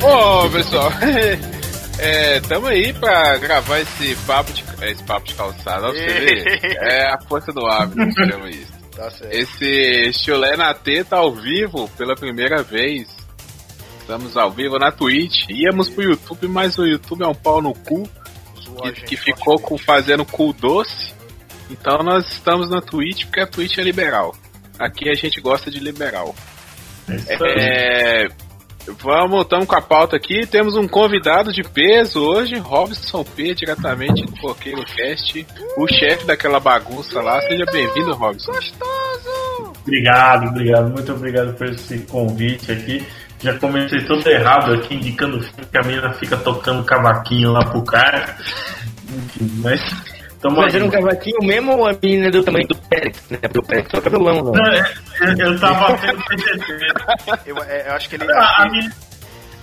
Ô, pessoal, é, tamo aí pra gravar esse papo de, esse papo de calçada, você ver. É a força do hábito que chama isso. Tá certo. Esse chulé na teta ao vivo pela primeira vez. Estamos ao vivo na Twitch. Íamos pro YouTube, mas o YouTube é um pau no cu. Que, que ficou com, fazendo cu doce. Então nós estamos na Twitch porque a Twitch é liberal. Aqui a gente gosta de liberal. É isso aí. É, vamos, estamos com a pauta aqui. Temos um convidado de peso hoje, Robson P, diretamente do Coqueiro Cast, o chefe daquela bagunça lá. Seja bem-vindo, Robson. Obrigado, obrigado. Muito obrigado por esse convite aqui. Já comecei todo errado aqui, indicando que a menina fica tocando cavaquinho lá pro cara. Enfim, mas. Tamo Fazendo um cavaquinho mesmo ou a menina é do tamanho do Pérez, né? Porque o Pérez toca violão, Não, não. é- é- eu tava tendo PTT. Eu, é, eu acho que ele. A, a menina,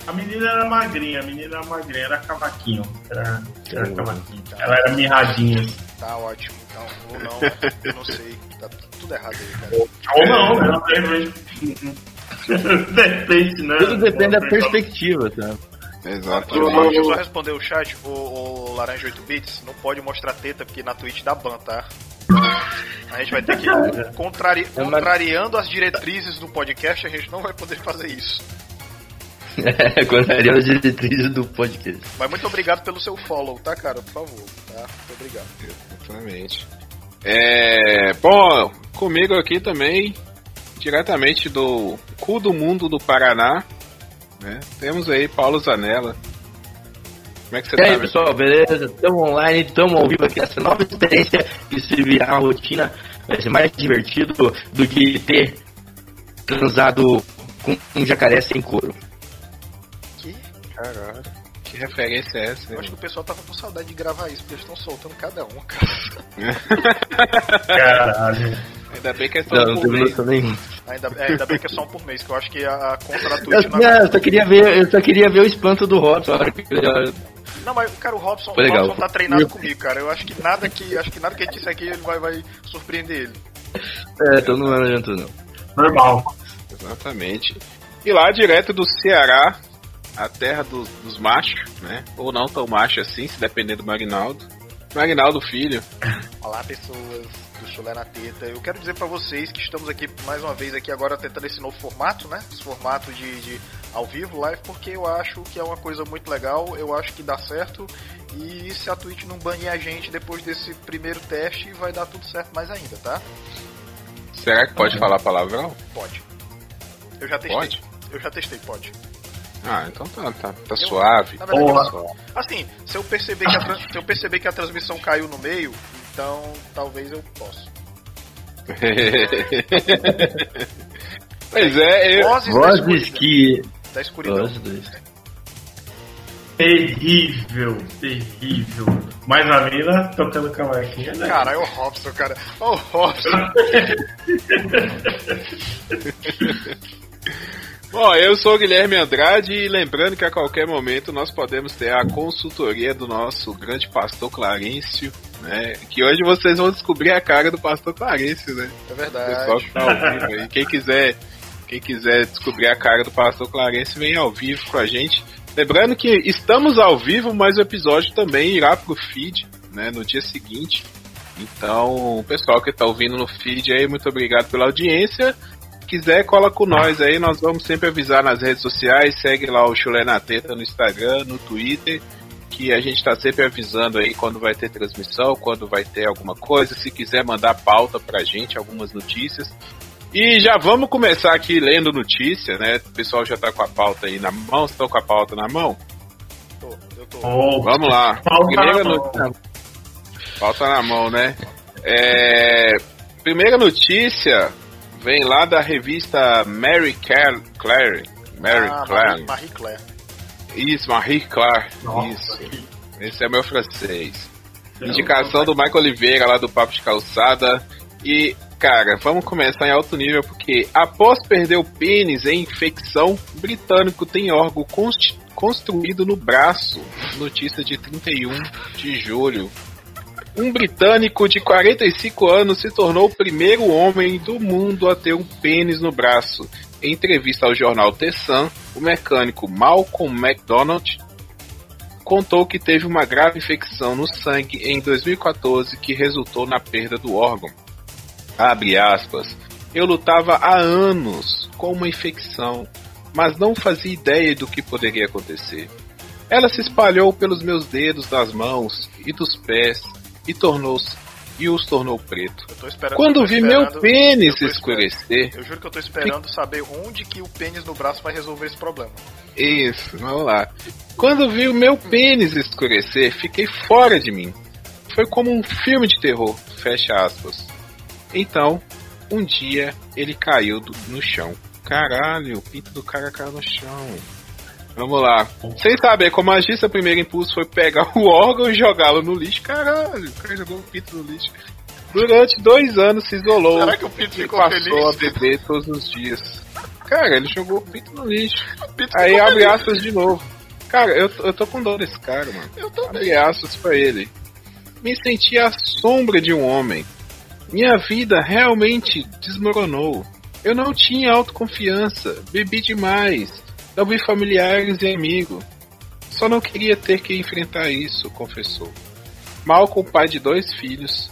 a menina era magrinha, a menina era magrinha, era cavaquinho. Era, era cavaquinho. Ela era mirradinha. Tá ótimo. Então, ou não, eu não sei. Tá tudo errado aí, cara. Ou não, né? Não tem Depende, né? Tudo depende da perspectiva, tá? Exato. Deixa eu, deixa eu só responder o chat, o, o Laranja 8 Bits não pode mostrar teta porque na Twitch dá ban, tá? A gente vai ter que. Contrari, É, contrariando as diretrizes do podcast, a gente não vai poder fazer isso. É, contraria as diretrizes do podcast. Mas muito obrigado pelo seu follow, tá, cara? Por favor, tá? Muito obrigado. Exatamente. É, bom, comigo aqui também, diretamente do cu do mundo do Paraná, né? Temos aí Paulo Zanella. Como é que você E tá, aí, meu? pessoal, beleza? Tamo online, tamo ao vivo aqui. Essa nova experiência que se virar a rotina vai ser mais divertido do que ter transado com um jacaré sem couro. Que? Caralho, que referência é essa? Eu acho que o pessoal tava com saudade de gravar isso, porque eles estão soltando cada um, cara. Caralho. Ainda bem que é só Não, não teve mês. noção nenhuma. Ainda, é, ainda bem que é só um por mês, que eu acho que a, a conta da Eu, Twitch não, na eu só queria ver, eu só queria ver o espanto do Robson. Não, mas, cara, o Robson, o. Robson tá treinado comigo, cara. Eu acho que nada que, acho que nada que a gente disser aqui ele vai, vai surpreender ele. É, então não adiantou não. Normal. Exatamente. E lá direto do Ceará, a terra dos, dos machos, né? Ou não tão macho assim, se depender do Marinaldo. Marinaldo Filho. Olá, pessoas do Chulé na Teta. Eu quero dizer pra vocês que estamos aqui mais uma vez aqui agora tentando esse novo formato, né? Esse formato de, de ao vivo, live, porque eu acho que é uma coisa muito legal, eu acho que dá certo. E se a Twitch não banir a gente depois desse primeiro teste, vai dar tudo certo mais ainda, tá? Será que pode falar palavrão? Pode. Eu já testei. Pode? Eu já testei, pode. Ah, então tá, tá, tá suave. Na verdade, Porra. eu assim, se eu perceber que a, se eu perceber que a transmissão caiu no meio, então talvez eu possa. pois é, eu, Vozes da Vozes escuridão. que. Da escuridão. Vozes. Terrível, terrível. Mas a mina tocando cavaquinho, né? Caralho, o Robson, cara. Ô, Robson. Bom, eu sou o Guilherme Andrade e lembrando que a qualquer momento nós podemos ter a consultoria do nosso grande pastor Clarencio, né? Que hoje vocês vão descobrir a cara do pastor Clarencio, né? É O pessoal verdade. que tá aí. Quem quiser, quem quiser descobrir a cara do pastor Clarencio, vem ao vivo com a gente. Lembrando que estamos ao vivo, mas o episódio também irá pro feed, né? No dia seguinte. Então, o pessoal que tá ouvindo no feed aí, muito obrigado pela audiência quiser, cola com nós aí. Nós vamos sempre avisar nas redes sociais. Segue lá o Chulé na Teta no Instagram, no Twitter. Que a gente tá sempre avisando aí quando vai ter transmissão, quando vai ter alguma coisa. Se quiser mandar pauta pra gente, algumas notícias. E já vamos começar aqui lendo notícia, né? O pessoal já tá com a pauta aí na mão. Estão com a pauta na mão? Tô, eu tô. Oh, Vamos lá. Pauta Primeira na mão. Pauta na mão, né? É, Primeira notícia vem lá da revista Mary Claire. Mary Ah, Claire. Marie Claire. Isso, Marie Claire. Nossa, Isso. que- Esse é meu francês. Indicação do Michael Oliveira lá do Papo de Calçada. E, cara, vamos começar em alto nível porque após perder o pênis em infecção, britânico tem órgão construído no braço. Notícia de 31 de julho. Um britânico de 45 anos se tornou o primeiro homem do mundo a ter um pênis no braço. Em entrevista ao jornal The Sun, o mecânico Malcolm McDonald contou que teve uma grave infecção no sangue em 2014 que resultou na perda do órgão. Abre aspas. Eu lutava há anos com uma infecção, mas não fazia ideia do que poderia acontecer. Ela se espalhou pelos meus dedos das mãos e dos pés e tornou-se e os tornou preto. Quando vi meu pênis eu escurecer. Eu juro que eu tô esperando saber onde que o pênis no braço vai resolver esse problema. Isso, vamos lá. Quando vi o meu pênis escurecer, fiquei fora de mim. Foi como um filme de terror, fecha aspas. Então, um dia ele caiu do, no chão. Caralho, o pinto do cara caiu no chão. Vamos lá. Sem saber como agir, seu primeiro impulso foi pegar o órgão e jogá-lo no lixo. Caralho, o cara jogou o pinto no lixo. Durante dois anos se isolou. Será que o pinto ficou passou feliz? a beber todos os dias. Cara, ele jogou o pinto no lixo. Aí abre feliz. aspas de novo. Cara, eu, eu tô com dor desse cara, mano. Eu também. Abre aspas pra ele. Me senti a sombra de um homem. Minha vida realmente desmoronou. Eu não tinha autoconfiança, bebi demais, vi familiares e amigos. Só não queria ter que enfrentar isso, confessou. Malcolm, pai de dois filhos.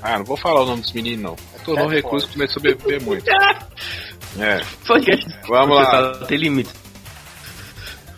Ah, não vou falar o nome dos meninos, não. Tornou é recurso e começou a beber muito. É. Vamos lá. Tem limite.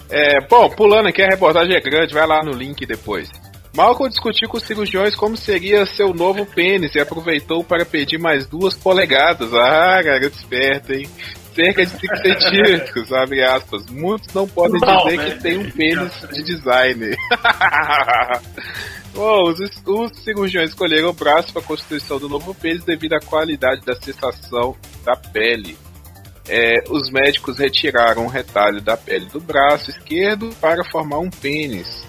É, bom, pulando aqui, a reportagem é grande, vai lá no link depois. Malcolm discutiu com os cirurgiões como seria seu novo pênis e aproveitou para pedir mais duas polegadas. Ah, garoto esperto, hein? Cerca de 5 centímetros, abre aspas. Muitos não podem não, dizer que tem um pênis de design. Bom, os, os, cirurgiões escolheram o braço para a constituição do novo pênis devido à qualidade da sensação da pele. É, os médicos retiraram o retalho da pele do braço esquerdo para formar um pênis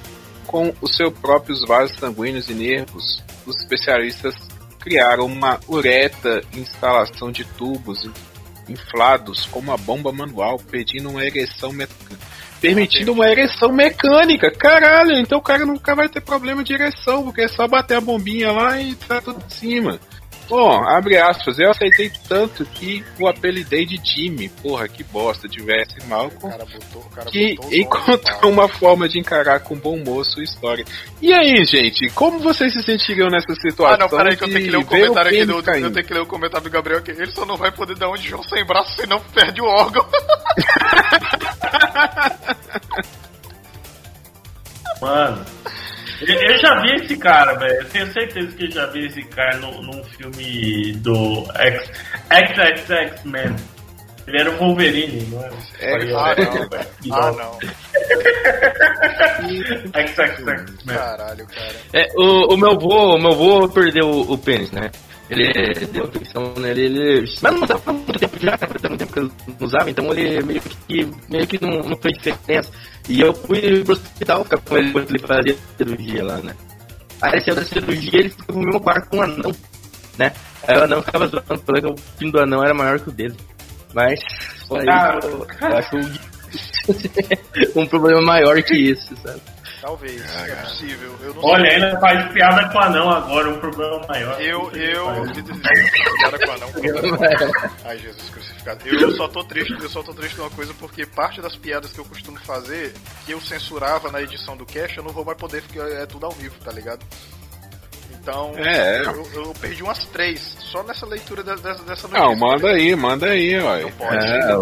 com os seus próprios vasos sanguíneos e nervos, os especialistas criaram uma ureta instalação de tubos inflados com uma bomba manual, pedindo uma ereção permitindo uma ereção mecânica. Caralho, então o cara nunca vai ter problema de ereção, porque é só bater a bombinha lá e tá tudo em cima. Bom, abre aspas, eu aceitei tanto que o apelidei de Jimmy, porra, que bosta, tivesse Malcolm, cara botou, cara que encontrou uma forma de encarar com bom moço a história. E aí, gente, como vocês se sentiriam nessa situação? Ah, não, peraí que eu tenho que ler o comentário aqui do, eu tenho que ler o comentário do Gabriel aqui. Ele só não vai poder dar um de João sem braço, senão perde o órgão. Mano, eu já vi esse cara, velho. Eu tenho certeza que eu já vi esse cara no, num filme do X, XXX-Men. Ele era o Wolverine, não era? É, ah, não, velho. Ah, não. XXX-Men. Caralho, cara. É, o, o meu avô, o meu avô perdeu o, o pênis, né? Ele deu afecção nele, ele. Mas não usava muito tempo já, né? Muito tempo que eu não usava, então ele meio que, meio que não, não fez diferença. E eu fui pro hospital ficar com ele enquanto ele fazia cirurgia lá, né? Aí saiu da cirurgia ele ficou no mesmo quarto com um anão, né? Aí o anão ficava zoando, falando que o fim do anão era maior que o dele. Mas, aí, ah, eu, eu acho um problema maior que isso, sabe? Talvez, ah, é possível. Eu não Olha, sei. ainda faz piada com anão agora, um problema maior. Eu, eu. piada com anão, Ai, Jesus crucificado. Eu só tô triste, eu só tô triste de uma coisa, porque parte das piadas que eu costumo fazer, que eu censurava na edição do cast, eu não vou mais poder, porque é tudo ao vivo, tá ligado? Então, é. eu, eu, perdi umas três só nessa leitura dessa, dessa notícia. Não, manda aí, manda aí, ó. É, o, é, é,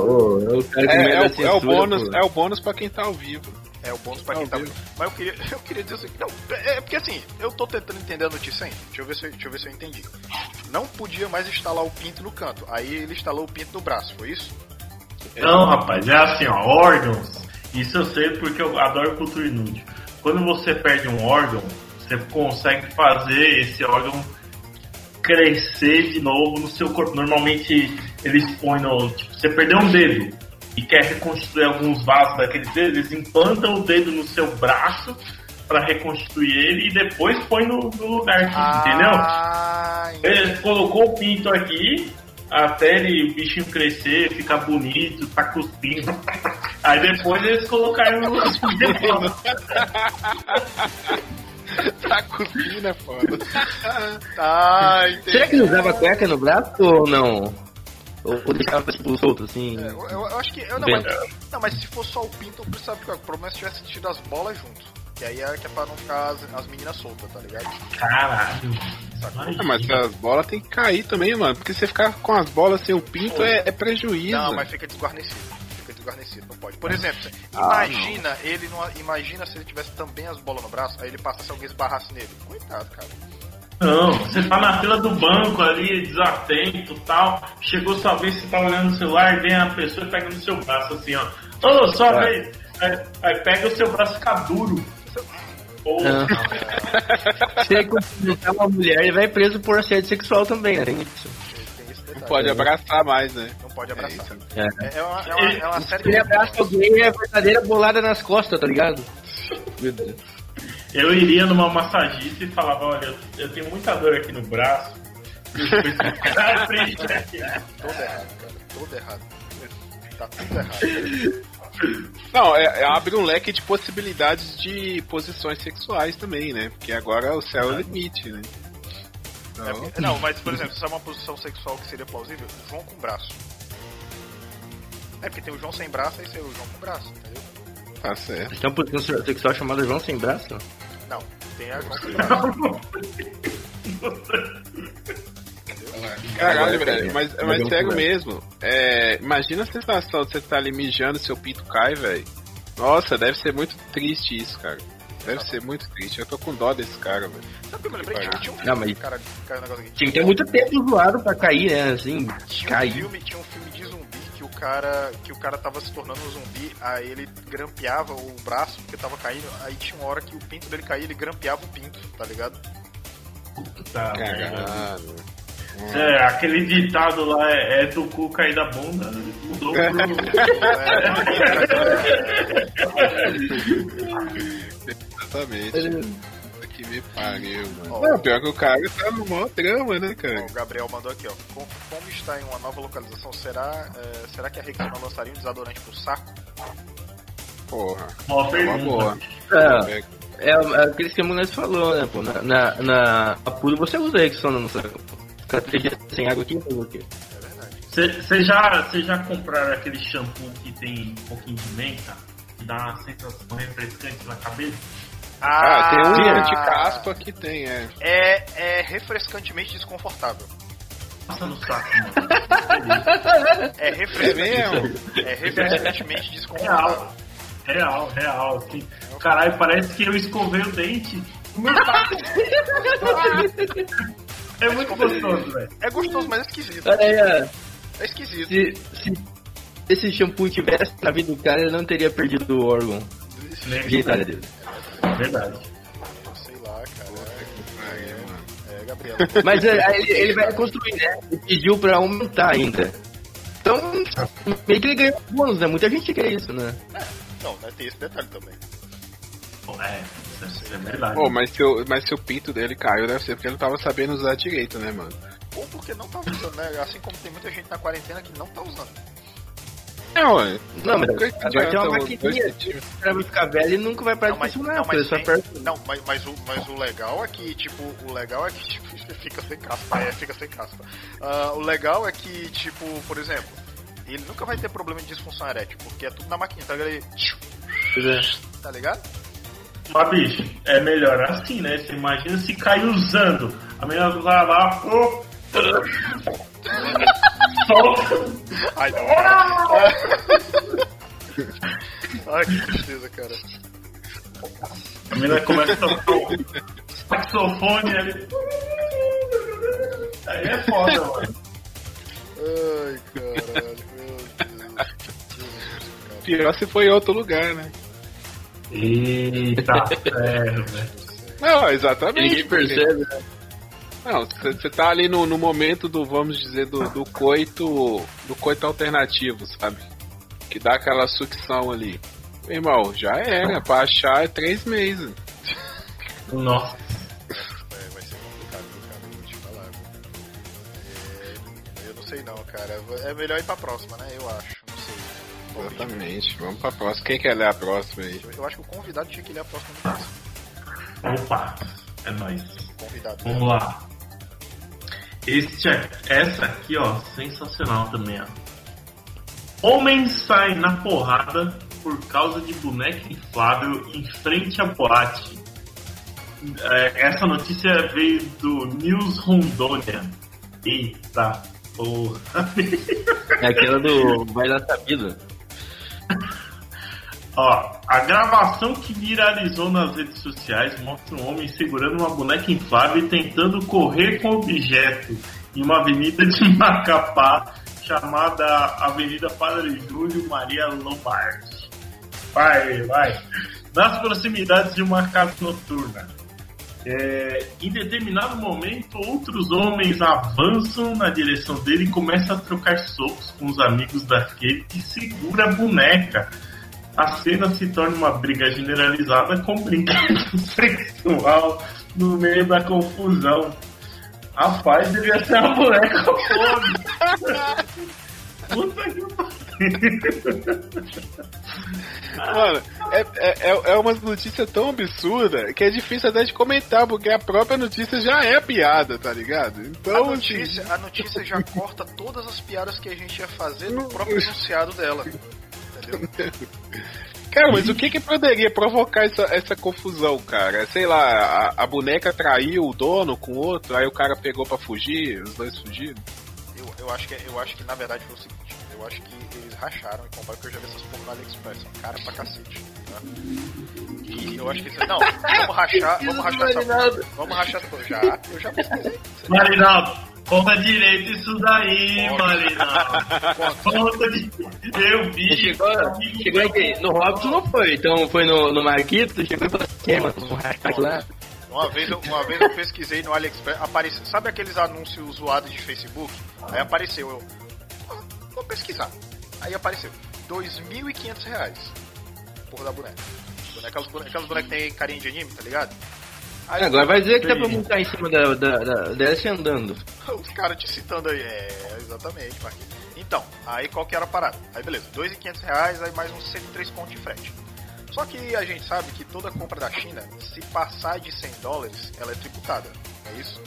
o, é, o bônus, é o bônus pra quem tá ao vivo. É o bônus pra quem tá. Mas eu queria, eu queria dizer assim. Não, é porque assim, eu tô tentando entender a notícia ainda. Deixa eu, ver se, deixa eu ver se eu entendi. Não podia mais instalar o pinto no canto. Aí ele instalou o pinto no braço, foi isso? Não, rapaz, é assim, ó, órgãos. Isso eu sei porque eu adoro cultura inútil. Quando você perde um órgão, você consegue fazer esse órgão crescer de novo no seu corpo. Normalmente eles põem no. Tipo, você perdeu um dedo e quer reconstruir alguns vasos daqueles dedos, eles implantam o dedo no seu braço para reconstruir ele e depois põe no, no lugar, ah, entendeu? Ele colocou o pinto aqui até ele, o bichinho crescer, ficar bonito, tá cuspindo. Aí depois eles colocaram no Tá cuspindo é foda. entendi. Será que ele usava cueca no braço ou não? Ou, ou deixava tipo solto, assim. É, eu, eu acho que. Eu, não, mas, não, mas se for só o pinto, eu precisava ficar. O problema é se tivesse tido as bolas junto. Que aí é que é pra não ficar as, as meninas soltas, tá ligado? Caralho. Ah, mas as bolas tem que cair também, mano. Porque você ficar com as bolas sem o pinto é, é prejuízo. Não, mas fica desguarnecido. Fica desguarnecido, não pode. Por exemplo, Ah, imagina ele não, imagina se ele tivesse também as bolas no braço, aí ele passasse alguém esbarrasse nele. Coitado, cara. Não, você tá na fila do banco ali, desatento tal. Chegou sua vez, você tá olhando no celular, vem a pessoa e pega no seu braço assim, ó. Ô, sua É. vez. Aí, aí pega o seu braço e fica duro. Ou. Se ele cumprimentar uma mulher, ele vai preso por assédio sexual também, né? Não pode abraçar mais, né? Não pode abraçar. É isso. É. É, é uma, é, uma, é uma série Se ele abraça alguém, é verdadeira bolada nas costas, tá ligado? Meu Deus. Eu iria numa massagista e falava, olha, eu, eu tenho muita dor aqui no braço. E. Todo errado, cara. Todo errado. Tá tudo errado. Não, é, é- abre um leque de possibilidades de posições sexuais também, né? Porque agora o céu é o limite, né? Então, É, não, mas por exemplo, se é uma posição sexual que seria plausível, João com braço. É porque tem o João sem braço, aí seria o João com braço, entendeu? Tá certo. Tem uma posição sexual chamada João Sem Braço? Não, tem a João sem braço. Caralho, velho, mas, é, mas um sério mesmo. É, imagina a sensação de você estar ali mijando seu pinto cai, velho. Nossa, deve ser muito triste isso, cara. Deve ser muito triste. Eu tô com dó desse cara, velho. Sabe o que eu lembrei? Tinha, tinha um Não, filme, mas- cara, caiu um negócio aqui. Tinha que ter muito tempo zoado pra cair, né? Assim, Tinha um, cair. filme, tinha um filme cara que o cara tava se tornando um zumbi, aí ele grampeava o braço porque tava caindo, aí tinha uma hora que o pinto dele caía, ele grampeava o pinto, tá ligado? Tá, Caralho. É, aquele ditado lá é, é do cu cair da bunda, mudou pro. Exatamente. Que me pariu, mano. Ó. Não, pior que o cara tá no maior drama, né, cara? o Gabriel mandou aqui, ó. Com- Como está em uma nova localização, será, é, será que a Rexona lançaria um desodorante pro saco? Porra. Boa Uma pergunta. boa. É, é, é aquele que nós falou, né, pô? Na, na, na Apuro você usa Rexona, não sabe? Ficar três dias sem água aqui, fazer o quê? É verdade. Você já, cê já compraram aquele shampoo que tem um pouquinho de menta? Que dá uma sensação refrescante na cabeça? Ah, tem um Ah. de caspa que tem, é. É, é refrescantemente desconfortável. Passa no saco, mano. É É refrescante. mesmo? É refrescantemente desconfortável. Real, real, real. Assim. Caralho, parece que eu escovei o dente. O meu saco. é muito gostoso, velho. É gostoso, mas é esquisito. Ó. É esquisito. se, se esse shampoo tivesse na vida do cara, ele não teria perdido o órgão genitália dele. Verdade. Sei lá, cara. Mano. É, é Gabriel. Mas é, ele, ele vai construir, né? Ele pediu pra aumentar ainda. Então, meio que ele ganhou bônus, né? Muita gente quer isso, né? Não, né, tem esse detalhe também. Pô, É, isso é verdade. Pô, mas se, o, mas se o pinto dele caiu, deve ser porque ele não tava sabendo usar direito, né, mano? Ou porque não tá usando, né? Assim como tem muita gente na quarentena que não tá usando. É, ué. Não, mas agora tem uma adianta maquininha. dois O cara vai ficar velho e nunca vai parar Não, de mas, funcionar, não, mas, não mas, mas, o, mas o legal é que, tipo, o legal é que tipo, fica sem caspa. É, fica sem caspa. Ah, o legal é que, tipo, por exemplo, ele nunca vai ter problema de disfunção erétil, porque é tudo na maquininha, tá ligado? Ele- é. Tá ligado? Mas, bicho, é melhor assim, né? Você imagina se cair usando. A menina vai lá, pô. Solta. Ai, não. Ai, que tristeza, cara. A menina começa a tocar o saxofone ali. Aí é foda, mano. Ai, caralho, meu Deus. Pior se foi em outro lugar, né? Eita, sério, velho. Não, exatamente. Ninguém percebe, né? Não, você tá ali no, no momento do, vamos dizer, do, do coito. Do coito alternativo, sabe? Que dá aquela sucção ali. Meu irmão, já era. Pra achar é três meses. Nossa. É, vai ser complicado, cara? Vou te falar. É, eu não sei não, cara. É melhor ir pra próxima, né? Eu acho. Não sei. Exatamente. Vamos pra próxima. Quem quer ler a próxima aí? Eu, acho que o convidado tinha que ler a próxima. Opa, é nóis. Convidado. Vamos lá. Este, essa aqui, ó, sensacional também, ó. Homem sai na porrada por causa de boneca inflável em frente à boate. É, essa notícia veio do News Rondônia. Eita porra. É aquela do Vai Dar Sabido. Ó, a gravação que viralizou nas redes sociais mostra um homem segurando uma boneca inflável e tentando correr com objeto em uma avenida de Macapá chamada Avenida Padre Júlio Maria Lombardi. Vai, vai. Nas proximidades de uma casa noturna. É, em determinado momento, outros homens avançam na direção dele e começam a trocar socos com os amigos daquele que segura a boneca a cena se torna uma briga generalizada com brinquedo sexual no meio da confusão. Rapaz, devia ser uma boneca fome. Puta que Mano, é, é, é, é uma notícia tão absurda que é difícil até de comentar, porque a própria notícia já é piada, tá ligado? Então, a notícia, a notícia já corta todas as piadas que a gente ia fazer no próprio enunciado dela. Cara, mas o que que poderia provocar essa, essa confusão, cara? Sei lá, a, a boneca traiu o dono com o outro, aí o cara pegou pra fugir, os dois fugiram? Eu, eu, acho que, eu acho que na verdade foi o seguinte: eu acho que eles racharam e compraram, porque eu já vi essas porra no AliExpress, são cara pra cacete. Tá? E eu acho que. Não, vamos rachar, vamos rachar essa. Vamos rachar essa. Já, eu já pesquisei. Marinaldo, Conta direito isso daí, Marinaldo. Conta de... Eu vi. Chegou, chegou aqui. No Hobbit não foi, então foi no, no Marquito, chegou e falou assim, mano, rachar lá. Uma vez, eu, uma vez eu pesquisei no AliExpress, apareceu, sabe aqueles anúncios zoados de Facebook? Aí apareceu, eu, ah, vou pesquisar. Aí apareceu, 2.500 reais. Porra da boneca. boneca aquelas, bonecas, aquelas bonecas que tem carinha de anime, tá ligado? Aí, Agora vai dizer que dá pra montar em cima da, da, da Dash andando. Os caras te citando aí, é, exatamente, Marquinhos. Então, aí qual que era a parada? Aí beleza, 2.500 reais, aí mais uns 103 pontos de frete. Só que a gente sabe que toda compra da China, se passar de 100 dólares, ela é tributada, é isso?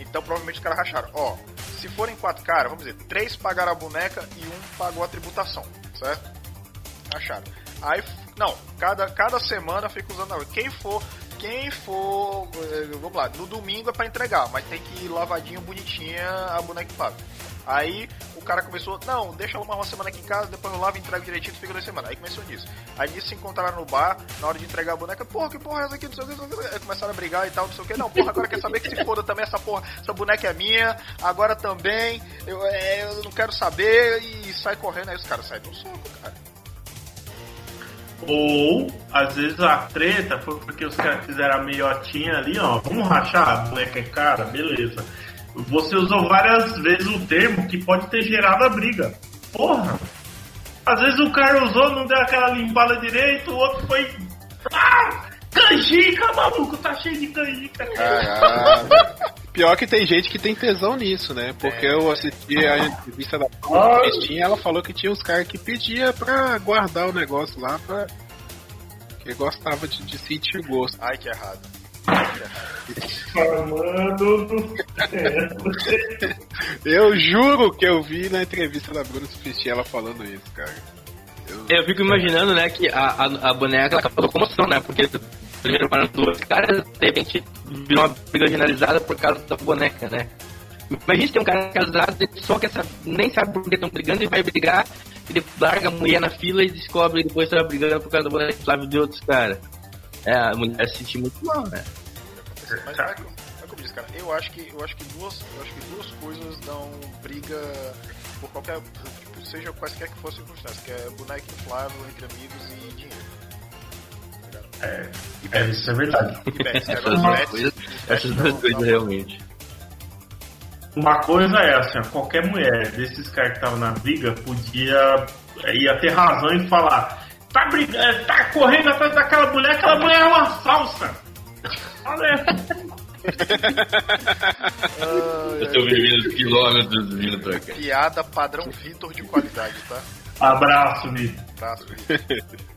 Então provavelmente os caras racharam. Ó, se forem quatro caras, vamos dizer, três pagaram a boneca e um pagou a tributação, certo? Racharam. Aí, não, cada, cada semana fica usando. Quem for quem for, eh, vamos lá, no domingo é para entregar, mas tem que ir lavadinho, bonitinha a boneca paga. Aí o cara começou, não, deixa ela uma semana aqui em casa, depois eu lavo e entrego direitinho, fica duas semanas. Aí começou nisso. Aí nisso se encontraram no bar, na hora de entregar a boneca, porra, que porra é essa aqui, não sei o que, não sei o que. Aí começaram a brigar e tal, não sei o que. Não, porra, agora quer saber que se foda também essa porra, essa boneca é minha, agora também, eu, é, eu não quero saber, e sai correndo, aí os caras saem no soco, cara. Ou, às vezes, a treta foi porque os caras fizeram a meiotinha ali, ó. Vamos rachar, a boneca é cara, beleza. Você usou várias vezes o termo que pode ter gerado a briga. Porra! Às vezes o cara usou, não deu aquela limpada direito, o outro foi. Ah! Canjica, maluco, tá cheio de canjica. Caralho. Pior que tem gente que tem tesão nisso, né? Porque é. eu assisti a entrevista da Cristina ela falou que tinha uns caras que pedia pra guardar o negócio lá pra. Que gostava de, de sentir gosto. Ai, que errado. Eu juro que eu vi na entrevista da Bruna Sufisti ela falando isso, cara. Eu... eu, fico imaginando, né, que a, a, a boneca acabou com comoção, né? Porque primeiro para duas caras, de repente virou uma briga generalizada por causa da boneca, né? Imagina tem um cara casado, só que essa, nem sabe por que estão brigando e vai brigar, ele larga a mulher na fila e descobre que depois está brigando por causa da boneca inflável de outros caras. É, a mulher se sentir muito mal, né? Mas é, é como diz, cara, eu acho que eu acho que duas, eu acho que duas coisas dão briga por qualquer, tipo, seja quaisquer que fossem circunstâncias, que é boneca inflável entre amigos e dinheiro. É, é, isso é verdade. essas duas coisas, essas duas coisas realmente. Uma coisa é assim, qualquer mulher desses caras que estavam na briga podia ia ter razão em falar tá, brigando, tá correndo atrás daquela mulher, aquela mulher é uma falsa. Olha. Eu tô vivendo quilômetros vindo pra cá. Piada padrão Vitor de qualidade, tá? Abraço, Vitor. Abraço, Vitor.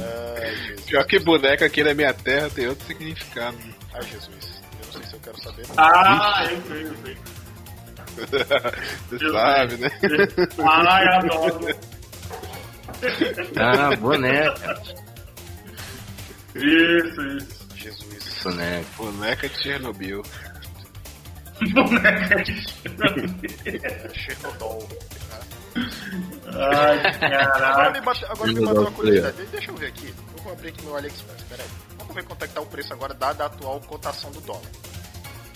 Ai, Pior que boneca aqui na minha terra tem outro significado. Ai, Jesus. Eu não sei se eu quero saber. Ah, eu sei, eu sei. Você sabe, né? Ai, adoro. Ah, boneca. Isso, isso. Jesus. Boneca. Boneca de Chernobyl. Boneca de Chernobyl. Ai, Agora me caralho. bateu, agora me Chernobyl, bateu uma curiosidade. Deixa eu ver aqui. Eu vou abrir aqui meu AliExpress, peraí. Vamos ver quanto é que tá o preço agora, dada a atual cotação do dólar.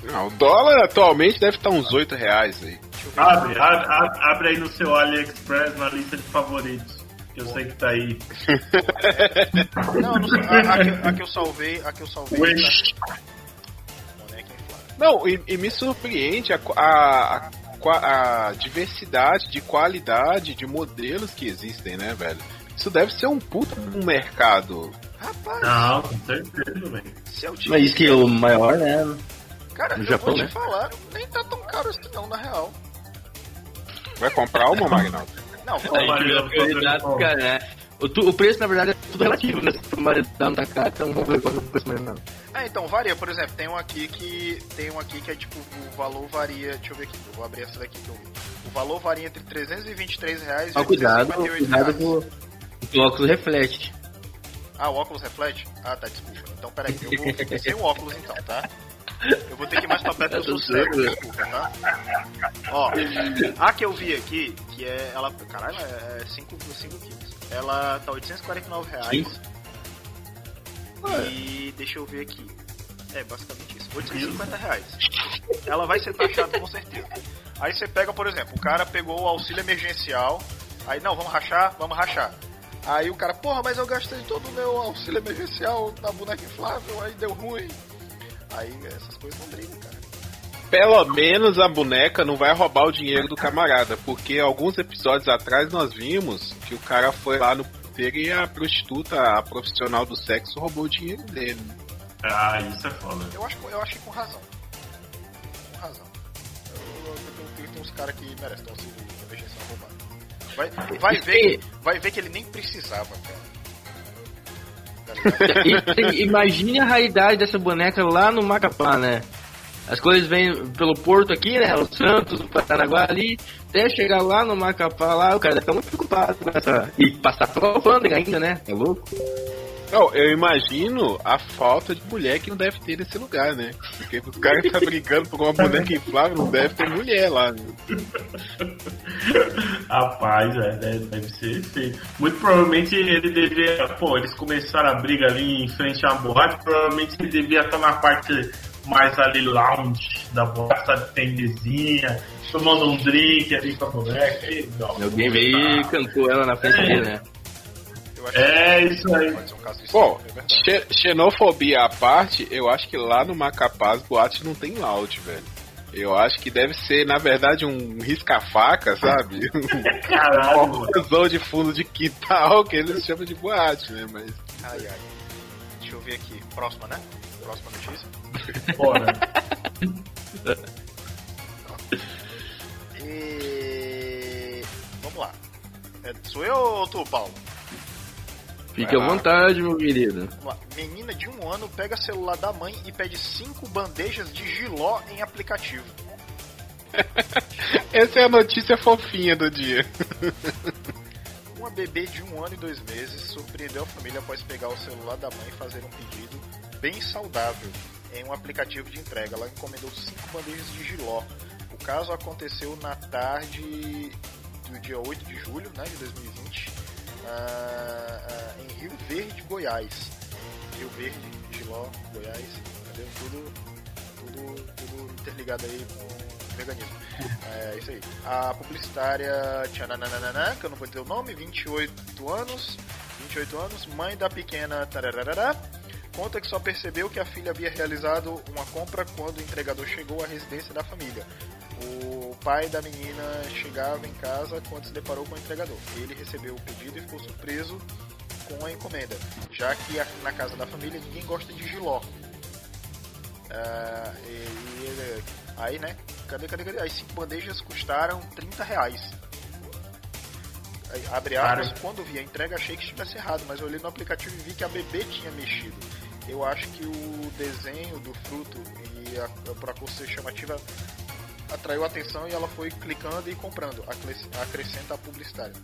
Não, o dólar atualmente deve estar uns 8 reais aí. Abre, abre, abre- aí no seu AliExpress na lista de favoritos. Que eu sei que tá aí. Não, não sei. A, a, que, a que eu salvei, a que eu salvei. Tá... Inflável. Não, e, e me surpreende a, a, a, diversidade de qualidade de modelos que existem, né, velho? Isso deve ser um puta um mercado. Rapaz, Não, com certeza, velho. se eu te. Mas isso que é o maior, né? Cara, no eu Japão, vou te né? falar, nem tá tão caro assim não, na real. Vai comprar uma, Magnaldo? Não, Ó, vamos O, tu- o preço, na verdade, é tudo relativo, né? Se o marido não tá caro, então vamos ver qual é o preço mais não. É, então varia, por exemplo, tem um aqui que. Tem um aqui que é tipo, o valor varia. Deixa eu ver aqui, eu vou abrir essa daqui que eu vi. O valor varia entre 323 reais e Ó, cuidado, 858 cuidado com o óculos reflete. Ah, o óculos reflete? Ah, tá, desculpa. Então peraí, eu vou sem o óculos então, tá? Eu vou ter que ir mais pra perto, eu sou cego, desculpa, tá? Ó, a que eu vi aqui, que é. Ela. Caralho, é 5 quilos. Ela tá 849 reais. E deixa eu ver aqui. É basicamente isso. 850 reais. Ela vai ser taxada com certeza. Aí você pega, por exemplo, o cara pegou o auxílio emergencial. Aí, não, vamos rachar? Vamos rachar. Aí o cara, porra, mas eu gastei todo o meu auxílio emergencial na boneca inflável, aí deu ruim. Aí essas coisas não brigam, cara. Pelo menos a boneca não vai roubar o dinheiro do camarada, porque alguns episódios atrás nós vimos que o cara foi lá no puteiro e a prostituta, a profissional do sexo, roubou o dinheiro dele. Ah, isso é foda. Eu acho, eu acho que com razão. Com razão. Eu, eu, eu, tem uns caras que merecem ter auxílio emergencial roubado. Vai, vai, ver, que- vai ver que ele nem precisava, cara. Tá Imagine a raridade dessa boneca lá no Macapá, né? As coisas vêm pelo porto aqui, né? O Santos, o Paranaguá ali, até chegar lá no Macapá lá, o cara deve estar muito preocupado com essa. E passar pela alfândega ainda, né? É louco? Não, eu imagino a falta de mulher que não deve ter nesse lugar, né? Porque o cara que tá brincando por uma boneca inflável não deve ter mulher lá. Né? Rapaz, é, deve, deve ser feio. Muito provavelmente ele devia. Pô, eles começaram a briga ali em frente à boate. Provavelmente ele devia estar na parte mais ali lounge da boate, sabe? Tem mesinha, tomando um drink ali com a boneca. E, Alguém veio e cantou ela na frente dele, né? Eu acho É que isso aí. Pode ser um caso de Bom, é xenofobia à parte, eu acho que lá no Macapá as boates não tem lounge, velho. Eu acho que deve ser, na verdade, um risca-faca, sabe? Caralho, Um mano. de fundo de quintal que eles chamam de boate, né? Mas Ai, ai. Deixa eu ver aqui. Próxima, né? Próxima notícia. Bora. E... Vamos lá. É, sou eu ou tu, Paulo? Fique à lá. Vontade, meu querido. Vamos lá. Menina de um ano pega celular da mãe e pede cinco bandejas de giló em aplicativo. essa é a notícia fofinha do dia. Uma bebê de um ano e dois meses surpreendeu a família após pegar o celular da mãe e fazer um pedido bem saudável em um aplicativo de entrega. Ela encomendou cinco bandejas de giló. O caso aconteceu na tarde do dia 8 de julho né, de 2020 ah, ah, em Rio Verde, Goiás. Rio Verde, Giló, Goiás, entendeu? Tudo, tudo, tudo interligado aí com o veganismo. É isso aí. A publicitária Tchananana, que eu não vou dizer o nome, 28 anos, 28 anos, mãe da pequena tararará, conta que só percebeu que a filha havia realizado uma compra quando o entregador chegou à residência da família. O pai da menina chegava em casa quando se deparou com o entregador. Ele recebeu o pedido e ficou surpreso com a encomenda, já que na casa da família ninguém gosta de giló. Ah, e, e aí, né? Cadê, cadê, cadê? As cinco bandejas custaram 30 reais. Abre aspas, quando vi a entrega achei que estivesse errado, mas eu olhei no aplicativo e vi que a bebê tinha mexido. Eu acho que o desenho do fruto e a, a ser chamativa atraiu atenção e ela foi clicando e comprando, acrescenta a publicitária.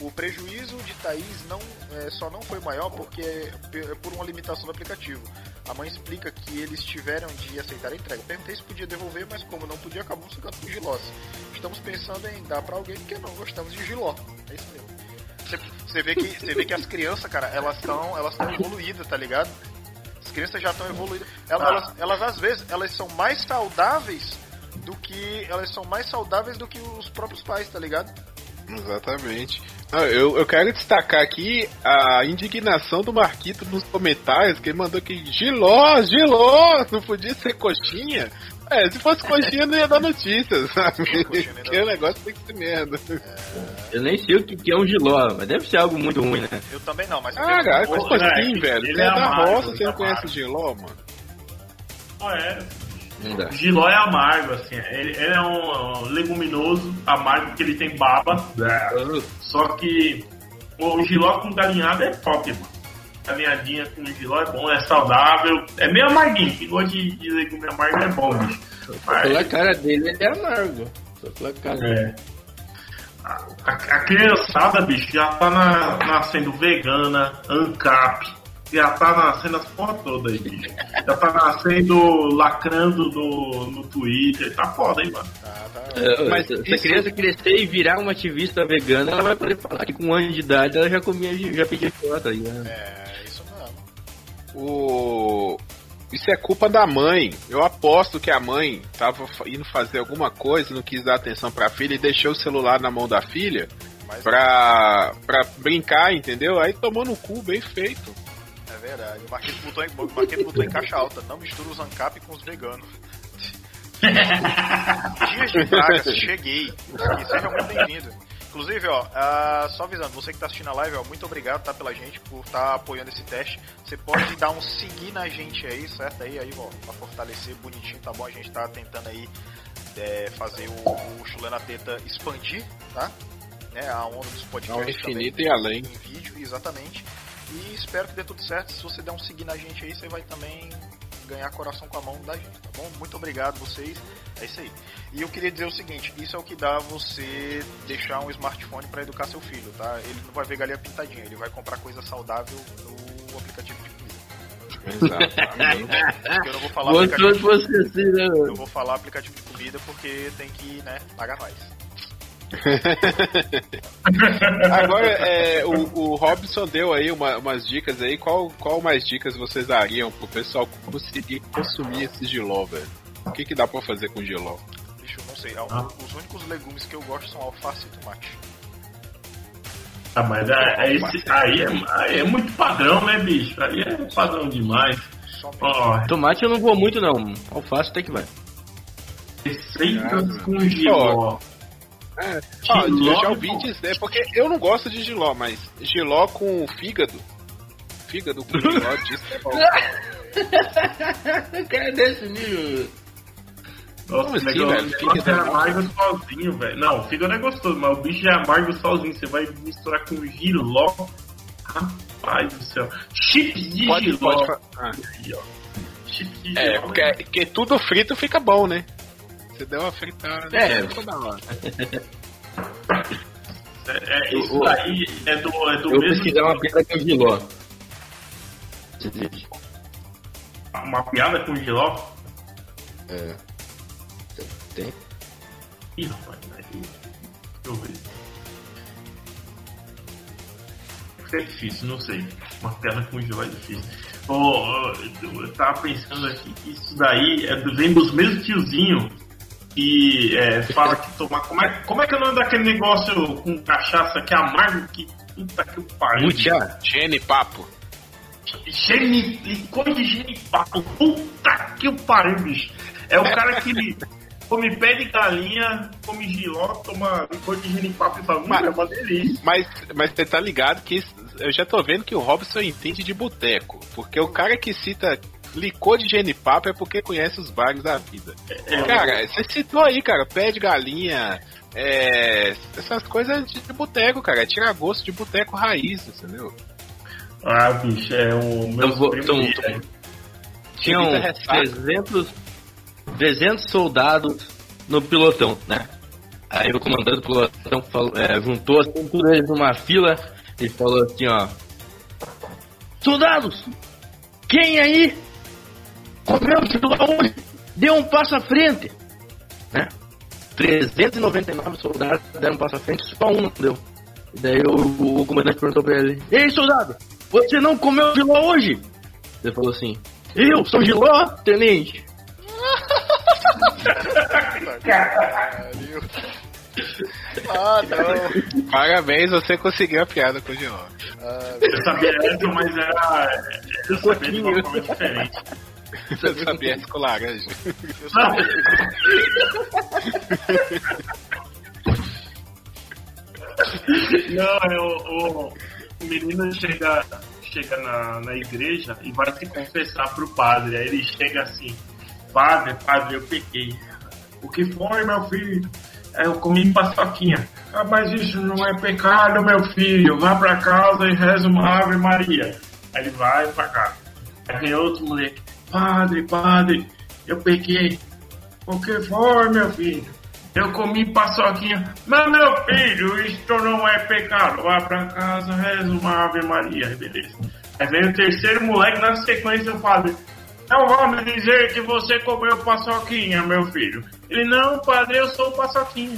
O prejuízo de Thaís não, é, só não foi maior porque é por uma limitação do aplicativo. A mãe explica que eles tiveram de aceitar a entrega. Perguntei se podia devolver, mas como não podia, acabamos ficando com gilós. Estamos pensando em dar para alguém porque não gostamos de giló. É isso mesmo. Você vê que, vê que as crianças, cara, elas estão elas evoluídas, tá ligado? As crianças já estão evoluídas. Elas, elas, elas, às vezes, elas são mais saudáveis do que elas são mais saudáveis do que os próprios pais, tá ligado? Exatamente. Eu, eu quero destacar aqui a indignação do Marquito nos comentários, que ele mandou que Giló, Giló, não podia ser coxinha. É, se fosse coxinha não ia dar notícias, sabe? Porque o negócio tem que ser merda. Eu nem sei o que é um giló, mas deve ser algo muito ruim, né? Eu também não, mas... Ah, cara, como assim, velho? Ele é, é da roça, você não conhece o giló, mano? Ah, é. Giló é amargo, assim. Ele, ele é um, leguminoso, amargo, porque ele tem baba. Só que o giló com galinhada é top, mano. Galinhadinha com giló é bom, é saudável. É meio amarguinho. Quem gosta de, de legume amargo é bom, bicho. Mas... Pela cara dele, ele é amargo. Só pela cara é. A, a, a criançada, bicho, já tá na, nascendo vegana, ANCAP já tá nascendo as porra toda aí, bicho. Já tá nascendo lacrando no, no Twitter. Tá foda, hein, mano. Tá, tá. É, mas se a criança crescer e virar uma ativista vegana, ela vai poder falar que com um ano de idade ela já comia, já pedia foto aí, né? É. O. Isso é culpa da mãe. Eu aposto que a mãe tava indo fazer alguma coisa, não quis dar atenção pra filha e deixou o celular na mão da filha Mas... pra, pra brincar, entendeu? Aí tomou no cu, bem feito verdade. O Marquinhos botou, em, Marquinhos botou em caixa alta. Não mistura os ANCAP com os veganos. Dias de Bragas, cheguei. Seja muito bem-vindo. Inclusive, ó, uh, só avisando, você que está assistindo a live, ó, muito obrigado tá, pela gente por estar tá apoiando esse teste. Você pode dar um seguir na gente aí, certo? Aí, aí, ó, pra fortalecer bonitinho, tá bom? A gente tá tentando aí é, fazer o, o Chulena Teta expandir, tá? Né, a onda dos podcasts. Ao infinito também, e além. Em vídeo, exatamente. E espero que dê tudo certo. Se você der um seguir na gente aí, você vai também ganhar coração com a mão da gente, tá bom? Muito obrigado vocês. É isso aí. E eu queria dizer o seguinte, isso é o que dá você deixar um smartphone para educar seu filho, tá? Ele não vai ver galinha pintadinha, ele vai comprar coisa saudável no aplicativo de comida. Exato. eu não vou falar aplicativo, você, assim, né, eu vou falar aplicativo de comida porque tem que, né, pagar mais. Agora, é, o, o Robson deu aí uma, umas dicas aí. Qual, qual mais dicas vocês dariam pro pessoal conseguir consumir esse giló, velho? O que, que dá pra fazer com giló? Bicho, não sei. Ah. Os únicos legumes que eu gosto são alface e tomate. Ah, mas é, é esse, aí, é, aí é muito padrão, né, bicho? Aí é padrão demais. Oh. Tomate eu não vou muito, não. Alface tem que vai. Receitas com giló. É, ó, eu já ouvi dizer, porque eu não gosto de giló, mas giló com fígado. Fígado com giló, disso é bom. Cara desse nível. Nossa, assim, legal, velho, fígado é amargo sozinho, velho. Não, o fígado é gostoso, mas o bicho é amargo sozinho. Você vai misturar com giló. Rapaz do céu. Chips de pode, giló. Pode ah. É, giló. Porque, porque tudo frito fica bom, né? Você deu uma fritada. É, ficou da hora. É, é, isso o, aí é do, é do eu mesmo. pesquisei uma piada com giló. Uma piada com giló? É. Tem? Ih, rapaz, aí. Deixa eu ver. É difícil, não sei. Uma piada com giló é difícil. Oh, eu tava pensando aqui que isso daí é, vem dos mesmos tiozinhos que é, fala que tomar. Como é, como é que é o nome daquele negócio com cachaça que é amargo que. Puta que pariu. Mucha. Genipapo. Geni, licor de genipapo. Puta que pariu, bicho. É o cara que come pé de galinha, come giló, toma licor de genipapo e fala, hum, mas, é uma delícia. Mas, mas você tá ligado que eu já tô vendo que o Robson entende de boteco. Porque o cara que cita licor de genipapo é porque conhece os bares da vida. É, cara, você citou aí, cara, pé de galinha, é, essas coisas de boteco, cara. É tirar gosto de boteco raiz, entendeu? Ah, bicho, é o meu então, então, Tinham 300, 300 soldados no pilotão, né? Aí o comandante do pilotão falou, é, juntou assim, tudo eles numa fila e falou assim, ó. Soldados! Quem aí comeu o hoje? Deu um passo à frente! Né? 399 soldados deram um passo à frente, só um não deu. E daí o, o comandante perguntou pra ele: Ei, soldado, você não comeu giló hoje? Ele falou assim: Eu sou giló, tenente. Caralho. Ah, não. Parabéns, você conseguiu a piada com o Giló. Ah, Eu sabia essa, mas era. Eu sabia de uma forma diferente. Essa com laranja. Não, é o, o, o menino chega, chega na, na igreja e vai se confessar pro padre. Aí ele chega assim: Padre, padre, eu pequei. O que foi, meu filho? "É, Eu comi paçoquinha. Ah, mas isso não é pecado, meu filho. Vá pra casa e reza uma Ave Maria. Aí ele vai pra casa. Aí vem outro moleque: Padre, padre, eu pequei. O que foi, meu filho? Eu comi paçoquinha. Mas, meu filho, isto não é pecado. Vá pra casa, reza uma Ave Maria. Beleza. Aí vem o terceiro moleque, na sequência, o padre. Não vamos dizer que você comeu paçoquinha, meu filho. Ele, não, padre, eu sou o paçoquinha.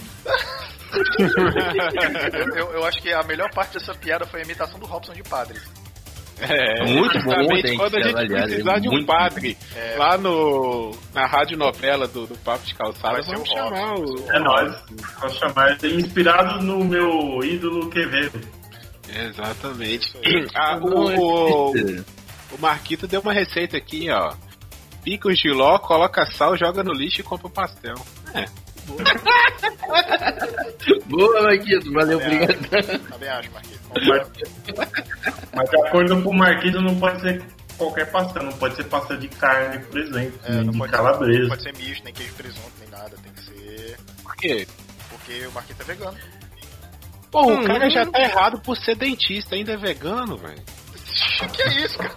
Eu, eu- eu acho que a melhor parte dessa piada foi a imitação do Robson de padre. É, Muito bom, tem quando a gente aliás, é precisar de um muito padre É. lá no, na rádio novela do, do Papo de Calçada, ser vamos o chamar o. É nóis. Vou chamar ele inspirado no meu ídolo Quevedo. Exatamente. Ah, Não, o, o, é- o Marquito deu uma receita aqui, ó. Pica o giló, coloca sal, joga no lixo e compra o pastel. É. Boa, Marquito, valeu, obrigado. Também acho, Marquinhos. Mas, mas de acordo com o Marquinhos, não pode ser qualquer pasta, não pode ser pasta de carne, por exemplo, É, nem não de pode, calabresa. não pode ser misto, nem queijo presunto, nem nada. Tem que ser. Por quê? Porque o Marquinhos é vegano. Pô, Hum. o cara já tá errado por ser dentista, ainda é vegano, velho. que é isso, cara?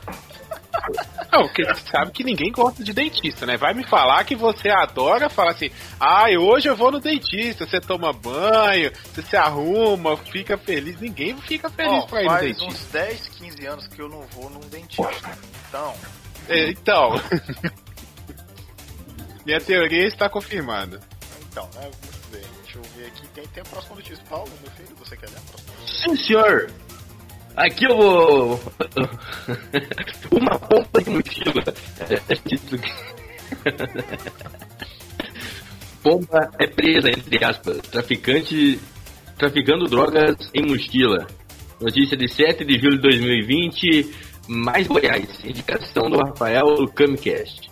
Não, porque você sabe que ninguém gosta de dentista, né? Vai me falar que você adora falar assim, ai, hoje eu vou no dentista, você toma banho, você se arruma, fica feliz. Ninguém fica feliz Ó, pra ir no faz dentista. uns 10, 15 anos que eu não vou num dentista. Então, É, Então. Minha teoria está confirmada. então, né? Muito bem. Deixa eu ver aqui. Tem, tem a próxima notícia. Paulo, meu filho, você quer ler a próxima notícia? Sim, senhor. Aqui eu vou. Uma pompa de mochila. Pomba é presa, entre aspas, traficante. traficando drogas em mochila. Notícia de 7 de julho de 2020, mais Goiás. Indicação do Rafael Camcast.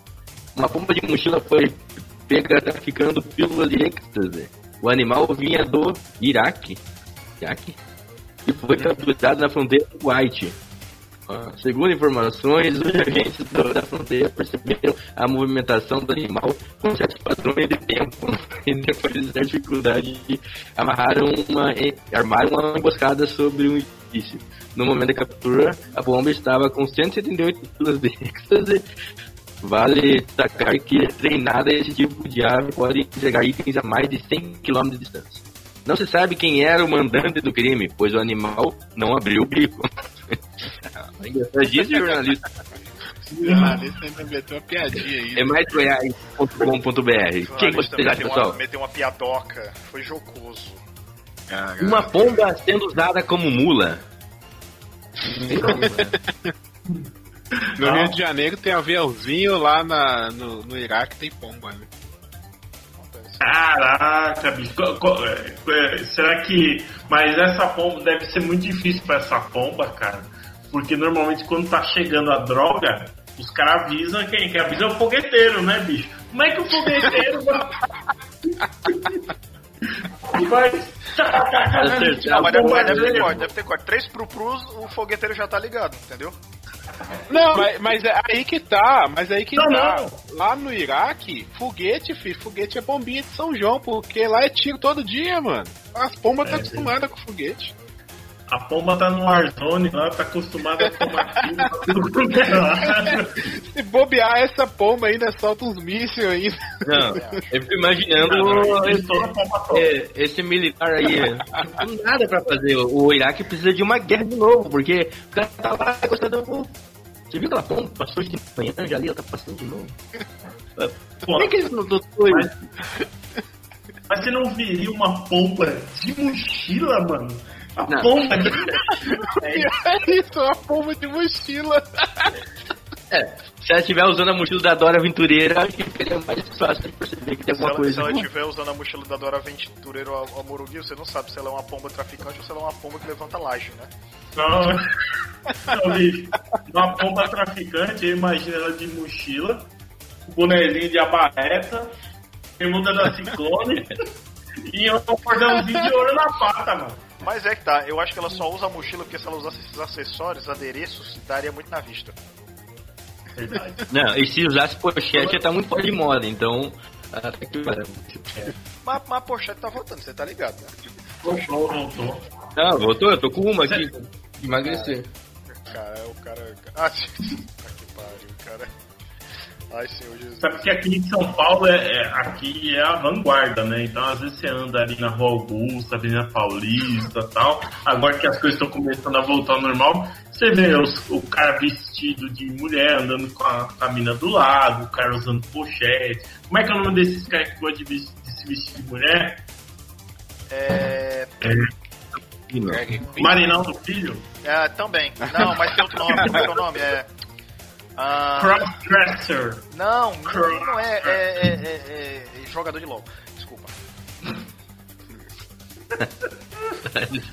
Uma pomba de mochila foi pega traficando pílulas de êxtase. O animal vinha do Iraque. Iraque? E foi capturado na fronteira do White. Segundo informações, os agentes da fronteira perceberam a movimentação do animal com certos padrões de tempo e depois de certa dificuldade amarraram uma, armaram uma emboscada sobre um edifício. No momento da captura, a bomba estava com 178 quilos de êxtase. Vale destacar que treinada esse tipo de ave pode entregar itens a mais de 100 km de distância. Não se sabe quem era o mandante do crime, pois o animal não abriu o bico. Ainda disse jornalista. jornalista ainda meteu uma piadinha aí. É mais goiás.com.br. Quem vocês acham, meteu uma, pessoal? meteu uma piadoca. Foi jocoso. Caraca. Uma pomba sendo usada como mula. No Rio de Janeiro tem aviãozinho, lá na, no, no Iraque tem pomba, né? Caraca, bicho. É, é, será que. Mas essa pomba deve ser muito difícil pra essa pomba, cara. Porque normalmente quando tá chegando a droga, os caras avisam quem? Quem avisa é o fogueteiro, né, bicho? Como é que o fogueteiro vai. Não, mas deve, deve ter corte, deve ter corte. Três pro prus, o fogueteiro já tá ligado, entendeu? Não, mas, mas é aí que tá, mas aí que Não, tá. não. Lá no Iraque, foguete, filho, foguete é bombinha de São João, porque lá é tiro todo dia, mano. As pombas É, tá sim. acostumadas com foguete. A pomba tá no Warzone lá, tá acostumada a tomar tiro é. Se bobear essa pomba ainda solta uns mísseis ainda. Não, eu fico imaginando Não, esse, é, esse militar aí. Não tem nada pra fazer. O Iraque precisa de uma guerra de novo, porque o cara tá lá gostando. Pô, Você viu aquela pomba? Passou de manhã já ali, ela tá passando de novo. Como é que eles não notou Mas- isso? Mas você não viria uma pomba de mochila, mano? A Não. pomba de... É isso, uma pomba de mochila. É, se ela estiver usando a mochila da Dora Aventureira, acho que seria mais fácil de perceber que tem Se alguma ela, coisa. se ela estiver usando a mochila da Dora Aventureiro ao, ao Morugi, você não sabe se ela é uma pomba traficante ou se ela é uma pomba que levanta laje, né? Não, não, bicho. Uma pomba traficante, eu imagino ela de mochila, o bonezinho de abarreta, bermuda da ciclone e um cordãozinho de ouro na pata, mano. Mas é que tá, eu acho que ela só usa a mochila porque se ela usasse esses acessórios, adereços, daria muito na vista. Verdade. Não, e se usasse pochete já tá muito fora de moda, então. Até que Mas, mas a pochete tá voltando, você tá ligado, né? Voltou, voltou. Não, voltou, eu tô com uma aqui. Emagrecer. Cara, o cara. Ah, que pariu, cara. Ai, Senhor Jesus. Sabe que aqui em São Paulo é, é- aqui é a vanguarda, né? Então às vezes você anda ali na Rua Augusta, Avenida Paulista e tal. Agora que as coisas estão começando a voltar ao normal, você vê os- o cara vestido de mulher andando com a, a mina do lado, o cara usando pochete. Como é que é o nome desses caras que gostam de, de se vestir de mulher? É. Marinaldo Filho? é também. Não, mas tem outro nome. Como é que é o nome? É. Ah, Crossdresser. não, não, não é, é, é, é- é jogador de LOL. Desculpa.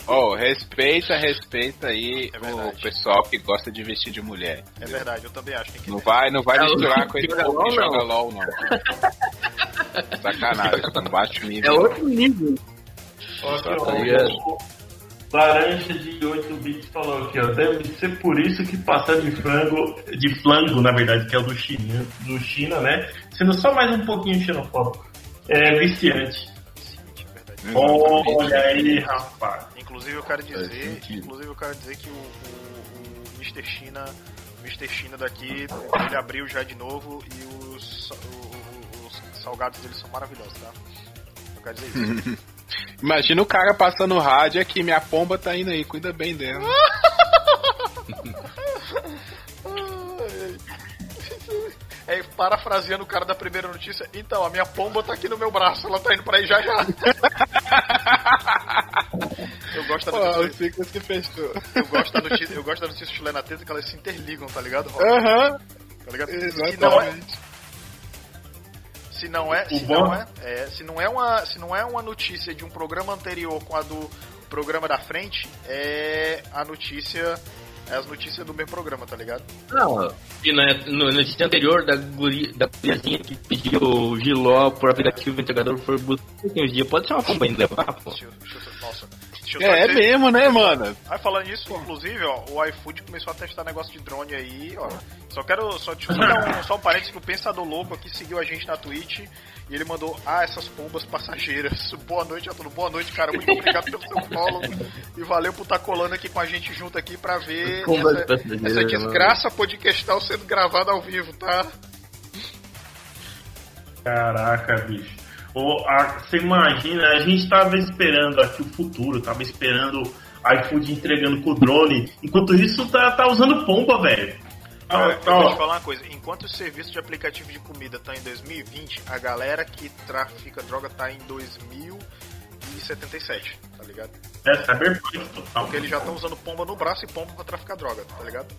Oh, respeita, respeita aí É o pessoal que gosta de vestir de mulher. É verdade, eu também acho. Tem que Não vai, não vai É, misturar com esse povo que LOL, joga não. LOL, não. Sacanagem, não bate o É nível. outro nível. Laranja de 8 bits falou aqui, ó. Deve ser por isso que passar de frango, de flango, na verdade, que é o do China, do China, né? Sendo só mais um pouquinho xenofóbico. É viciante. É verdade. Olha aí, rapaz. Inclusive eu quero dizer, inclusive eu quero dizer que o, o, o Mr. China, o Mr. China daqui, ele abriu já de novo e os, o- o- os salgados dele são maravilhosos, tá? Eu quero dizer isso. Imagina o cara passando rádio aqui, minha pomba tá indo aí, cuida bem dela. É, parafraseando o cara da primeira notícia, então, a minha pomba tá aqui no meu braço, ela tá indo pra aí já já. eu gosto da Pô, notícia, ciclo se fechou. eu gosto da notícia, eu gosto da notícia chilena teta que elas se interligam, tá ligado, Rob? Aham, Tá ligado? Se não é, exatamente. Se não é, O se não é, é, se não é uma, se não é uma notícia de um programa anterior com a do programa da frente, é a notícia é as notícias do mesmo programa, tá ligado? Não, e na, no, na notícia anterior da, guri, da guriazinha que pediu o Giló por aplicativo entregador por buscar uns dias, pode ser uma pomba ainda levar, pô. Nossa. Deixa eu só É, é mesmo, né, mano? Aí falando nisso, inclusive, ó, o iFood começou a testar negócio de drone aí, ó. Só quero só, deixa dar um, só um parênteses que o Pensador Louco aqui seguiu a gente na Twitch e ele mandou, ah, essas pombas passageiras. Boa noite a todos. Boa noite, cara. Muito obrigado pelo seu follow. E valeu por estar colando aqui com a gente junto aqui pra ver essa, essa desgraça podcastal sendo gravada ao vivo, tá? Caraca, bicho. Você imagina, a gente tava esperando aqui o futuro, tava esperando iFood entregando com o drone. Enquanto isso, tá, tá usando pompa, velho. Cara, Ah, eu tá, vou te falar uma coisa, enquanto o serviço de aplicativo de comida tá em 2020, a galera que trafica droga tá em 2077, tá ligado? É cyberpunk total. Porque eles já estão usando pomba no braço e pomba pra traficar droga, tá ligado?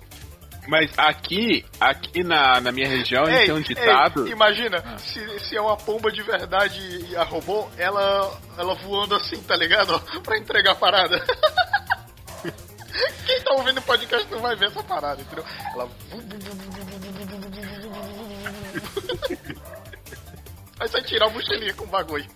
Mas aqui, aqui na, na minha região, gente tem um ditado. ei, imagina, se, se é uma pomba de verdade e a robô, ela, ela voando assim, tá ligado? Pra entregar a parada. Quem tá ouvindo o podcast não vai ver essa parada, entendeu? Ela. Aí você tirar o mochilinha com o bagulho.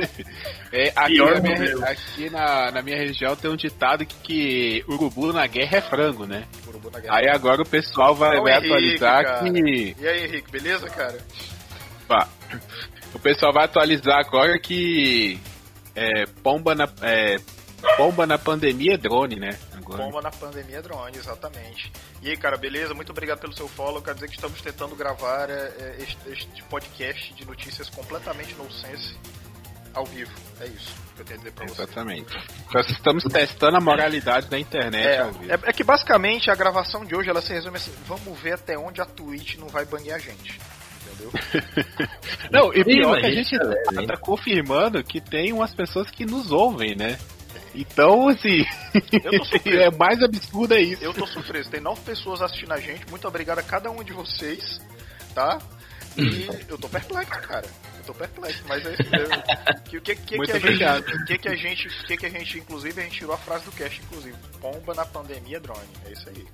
É, aqui, Pior na minha, aqui na, na minha região tem um ditado que, que urubu na guerra é frango, né? Urubu na guerra. Aí agora o pessoal vai, vai Henrique, atualizar cara. que. E aí, Henrique, beleza, cara? Pá, o pessoal vai atualizar agora que é, pomba na. É, Bomba na pandemia é drone, né? Agora. Bomba na pandemia é drone, exatamente. E aí, cara, beleza? Muito obrigado pelo seu follow. Quero dizer que estamos tentando gravar é, este, este podcast de notícias completamente no sense ao vivo. É isso que eu tenho a dizer pra você. Exatamente. Nós estamos testando a moralidade da internet É, ao vivo. é, é que basicamente a gravação de hoje ela se resume assim: vamos ver até onde a Twitch não vai banir a gente. Entendeu? Não, e pior Sim, que a gente é tá, tá confirmando que tem umas pessoas que nos ouvem, né? Então, assim, Eu tô surpreso. é mais absurdo é isso. Eu tô surpreso. Tem nove pessoas assistindo a gente. Muito obrigado a cada um de vocês, tá? E eu tô perplexo, cara. Eu tô perplexo, mas é isso mesmo. Que, o que, que, Muito que a obrigado. gente, que, que a gente, que, que a gente, inclusive, a gente tirou a frase do cast, inclusive. Pomba na pandemia, drone. É isso aí.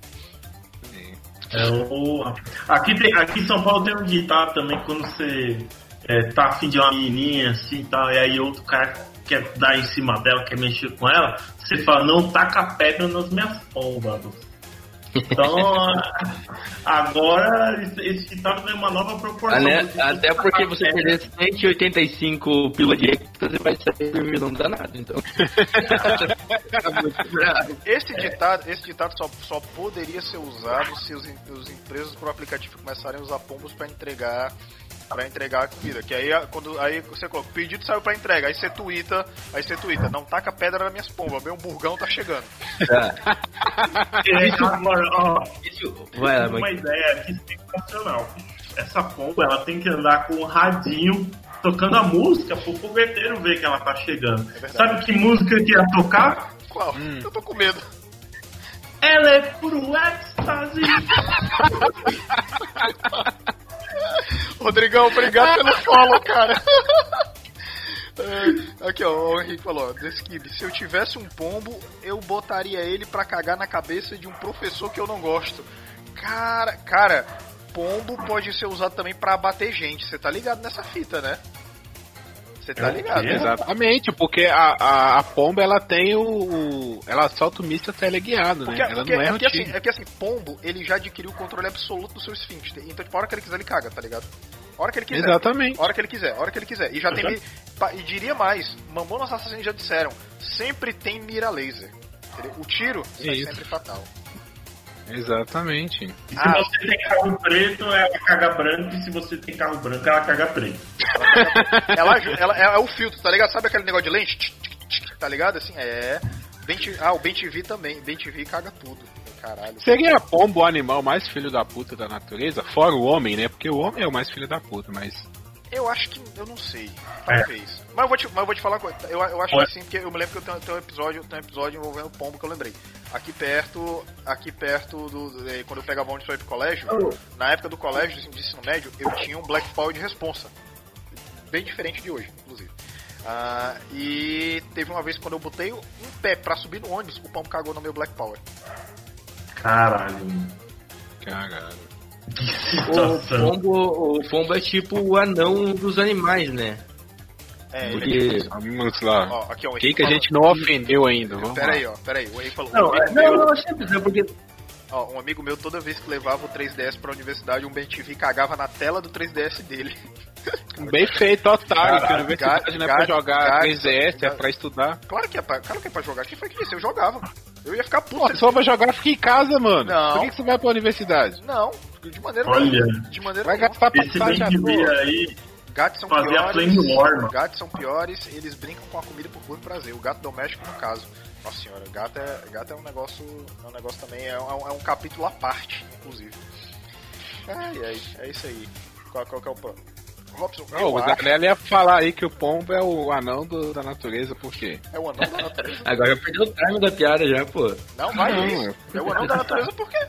É o... aqui, tem, aqui em São Paulo tem um ditado também, quando você é, tá afim de uma menininha assim e tal, e aí outro cara quer dar em cima dela, quer mexer com ela, você fala, não taca pedra nas minhas pombas. Então, agora esse, ditado tem uma nova proporção. Até, né? porque você pedra- perder 185 pila de hectare, você vai sair dormindo, não dá nada, então. Esse ditado, esse ditado só, só poderia ser usado se os, os empresas por aplicativo começarem a usar pombos para entregar para entregar a comida. Que aí quando aí você coloca, pedido saiu para entrega, aí você twitta, aí você twitta, não taca pedra nas minhas pombas, meu burgão tá chegando. Tá. É, agora, ó, Isso, vai lá, uma mãe. ideia aqui sensacional. Essa pomba, ela tem que andar com um radinho tocando a música pro fogueteiro ver que ela tá chegando. É. Sabe que música que ia tocar? Qual? Eu tô com medo. Ela é puro êxtase. Rodrigão, obrigado pelo follow, cara. É, Aqui, ó, o Henrique falou, ó, Desquib, se eu tivesse um pombo, eu botaria ele pra cagar na cabeça de um professor que eu não gosto. Cara, cara, pombo pode ser usado também pra abater gente, você tá ligado nessa fita, né? Você tá É ligado, né? Exatamente, porque a, a, a pomba ela tem o, o- Ela solta o míssil teleguiado, né? Porque, ela porque- não é, é um porque assim, tiro. é que assim, pombo, ele já adquiriu o controle absoluto do seu esfíncter. Então, tipo, a hora que ele quiser, ele caga, tá ligado? A hora que ele quiser. Exatamente. A hora que ele quiser, a hora que ele quiser. E já tem. Pa- E diria mais, Mamonas Assassinos já disseram, sempre tem mira laser. O tiro é sempre fatal. Exatamente. E se Ah. você tem carro preto, ela caga branco. E se você tem carro branco, ela caga preto. Ela, aju- ela é, o filtro, tá ligado? Sabe aquele negócio de lente? Tá ligado? Assim, é. Ah, o Ben TV também. Ben TV caga tudo. Caralho. Seria a pomba o animal mais filho da puta da natureza? Fora o homem, né? Porque o homem é o mais filho da puta, mas. Eu acho que. Eu não sei. Talvez. Mas, eu vou te, mas eu vou te falar uma coisa. Eu, eu acho Ué. que sim, porque eu me lembro que eu tenho, tenho um episódio, tenho um episódio envolvendo o pombo que eu lembrei. Aqui perto. Aqui perto do. eh, Quando eu pegava ônibus pra ir pro colégio, na época do colégio de ensino médio, eu tinha um Black Power de responsa. Bem diferente de hoje, inclusive. Ah, e teve uma vez quando eu botei um pé pra subir no ônibus, o pombo cagou no meu Black Power. Caralho. Caralho. Que O pombo, o pombo é tipo o anão dos animais, né? É, ele Porque. Vamos lá. Ó, aqui, ó, o Henrique que a gente não ofendeu ainda? Vamos Pera lá. aí, ó, pera aí. O Henrique falou. Não, é, não, não, é simples, é porque. Ó, um amigo meu, toda vez que levava o 3DS pra universidade, um BenTV cagava na tela do 3DS dele. Bem feito, otário. Que a universidade não é pra jogar gato, 3DS, é gato. pra estudar. Claro que é pra, claro que é pra jogar. Quem foi que disse? Eu jogava. Eu ia ficar puto. Pô, se for pra jogar, fica em casa, mano. Não. Por que, que você vai pra universidade? Não, de maneira Olha. De maneira Vai gastar Esse passagem à toa. aí, Gatos são piores. War. Gatos são piores, eles brincam com a comida por puro prazer. O gato doméstico, no caso. Nossa senhora, gato é, gato é um negócio. É um negócio também, é um, é um capítulo à parte, inclusive. Ai, ai, é isso aí. Qual, qual que é o plano? Robson, eu o Zanelli ia falar aí que o pombo é o anão do- da natureza, por quê? é o anão da natureza. Agora já perdeu o time da piada já, pô. Não, vai Não, isso. É o anão da natureza por quê?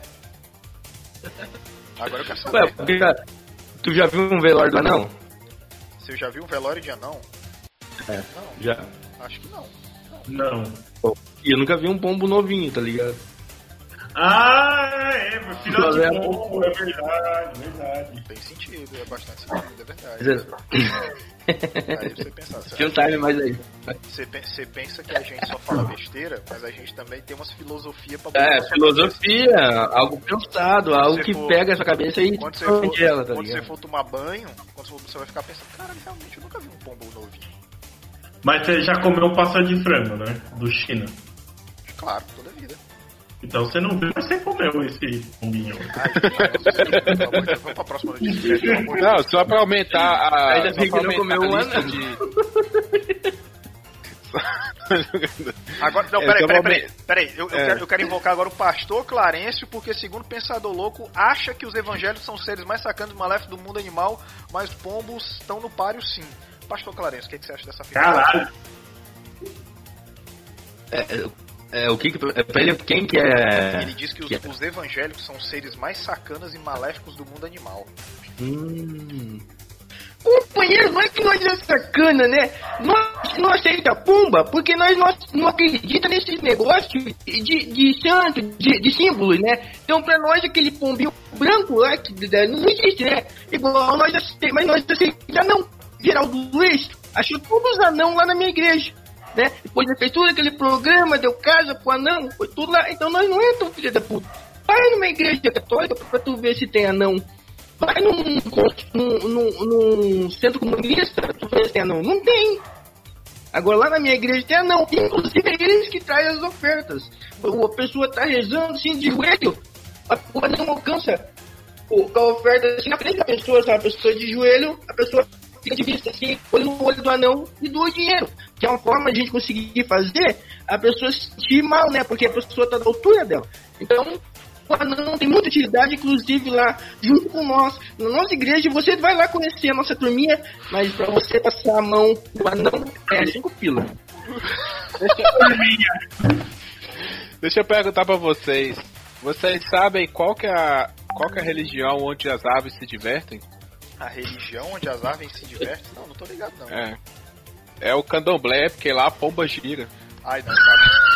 Agora eu quero Ué, saber. porque já- tu já viu um velório do anão? Você já viu um velório de anão? É. Não, Já. acho que não. Não. E eu nunca vi um pombo novinho, tá ligado? Ah, é, meu filho Mas de é pombo, é verdade, verdade. Tem sentido, é bastante sentido, é verdade. é- Aí você pensar, você, Tinha um time mais aí. você, você pensa que a gente só fala besteira, mas a gente também tem umas filosofias pra É, filosofia, algo pensado, algo você que for- pega a sua cabeça e Quando você, for, ela, tá quando você ligado? for tomar banho, quando você for- você vai ficar pensando, cara, realmente eu nunca vi um pombo novinho. Mas você já comeu passa de frango, né? Do China. Claro, toda vida. Então você não viu, mas você comeu esse pombinho. Vamos pra próxima notícia. Não, só pra aumentar a. Ainda bem que não comeu um ano. De... agora, não, peraí, peraí, peraí, peraí. Eu, eu, é. quero, eu quero invocar agora o pastor Clarencio, porque segundo o Pensador Louco, acha que os evangelhos são seres mais sacanos e maléficos do mundo animal, mas pombos estão no páreo sim. Pastor Clarencio, o que, que você acha dessa afirmação? Caralho! É, é, é, o que, que é, pra ele, quem que é... Ele diz que, que os, é? os evangélicos são seres mais sacanas e maléficos do mundo animal. Hum... Companheiro, não é que nós é sacana, né? Nós não aceita pumba porque nós não, não acreditamos nesses negócios de, de santo, de, de símbolos, né? Então pra nós aquele pombinho branco lá que não existe, né? Igual nós aceitamos, mas nós aceitamos não. Geraldo Luiz achou todos os anão lá na minha igreja. Né? Depois ele fez aquele programa, deu casa pro anão, foi tudo lá. Então nós não tão filha da puta. Vai numa igreja católica pra tu ver se tem anão Vai num, num, num, num centro comunista, tu faz assim, não, não tem. Agora lá na minha igreja tem não. Inclusive é eles que trazem as ofertas. A pessoa tá rezando assim de joelho, a não alcança a oferta assim na frente da pessoa, sabe? A pessoa de joelho, a pessoa fica vista assim, olho no olho do anão e doa o dinheiro. Que é uma forma de a gente conseguir fazer a pessoa se sentir mal, né? Porque a pessoa tá da altura dela. Então, o anão tem muita utilidade, inclusive lá junto com nós, na nossa igreja. Você vai lá conhecer a nossa turminha, mas para você passar a mão no anão é cinco pila. Deixa eu perguntar para vocês. Vocês sabem qual que é a qual que é a religião onde as aves se divertem? A religião onde as aves se divertem? Não, não tô ligado não. É. É o candomblé, porque lá a pomba gira. Ai, não, cara.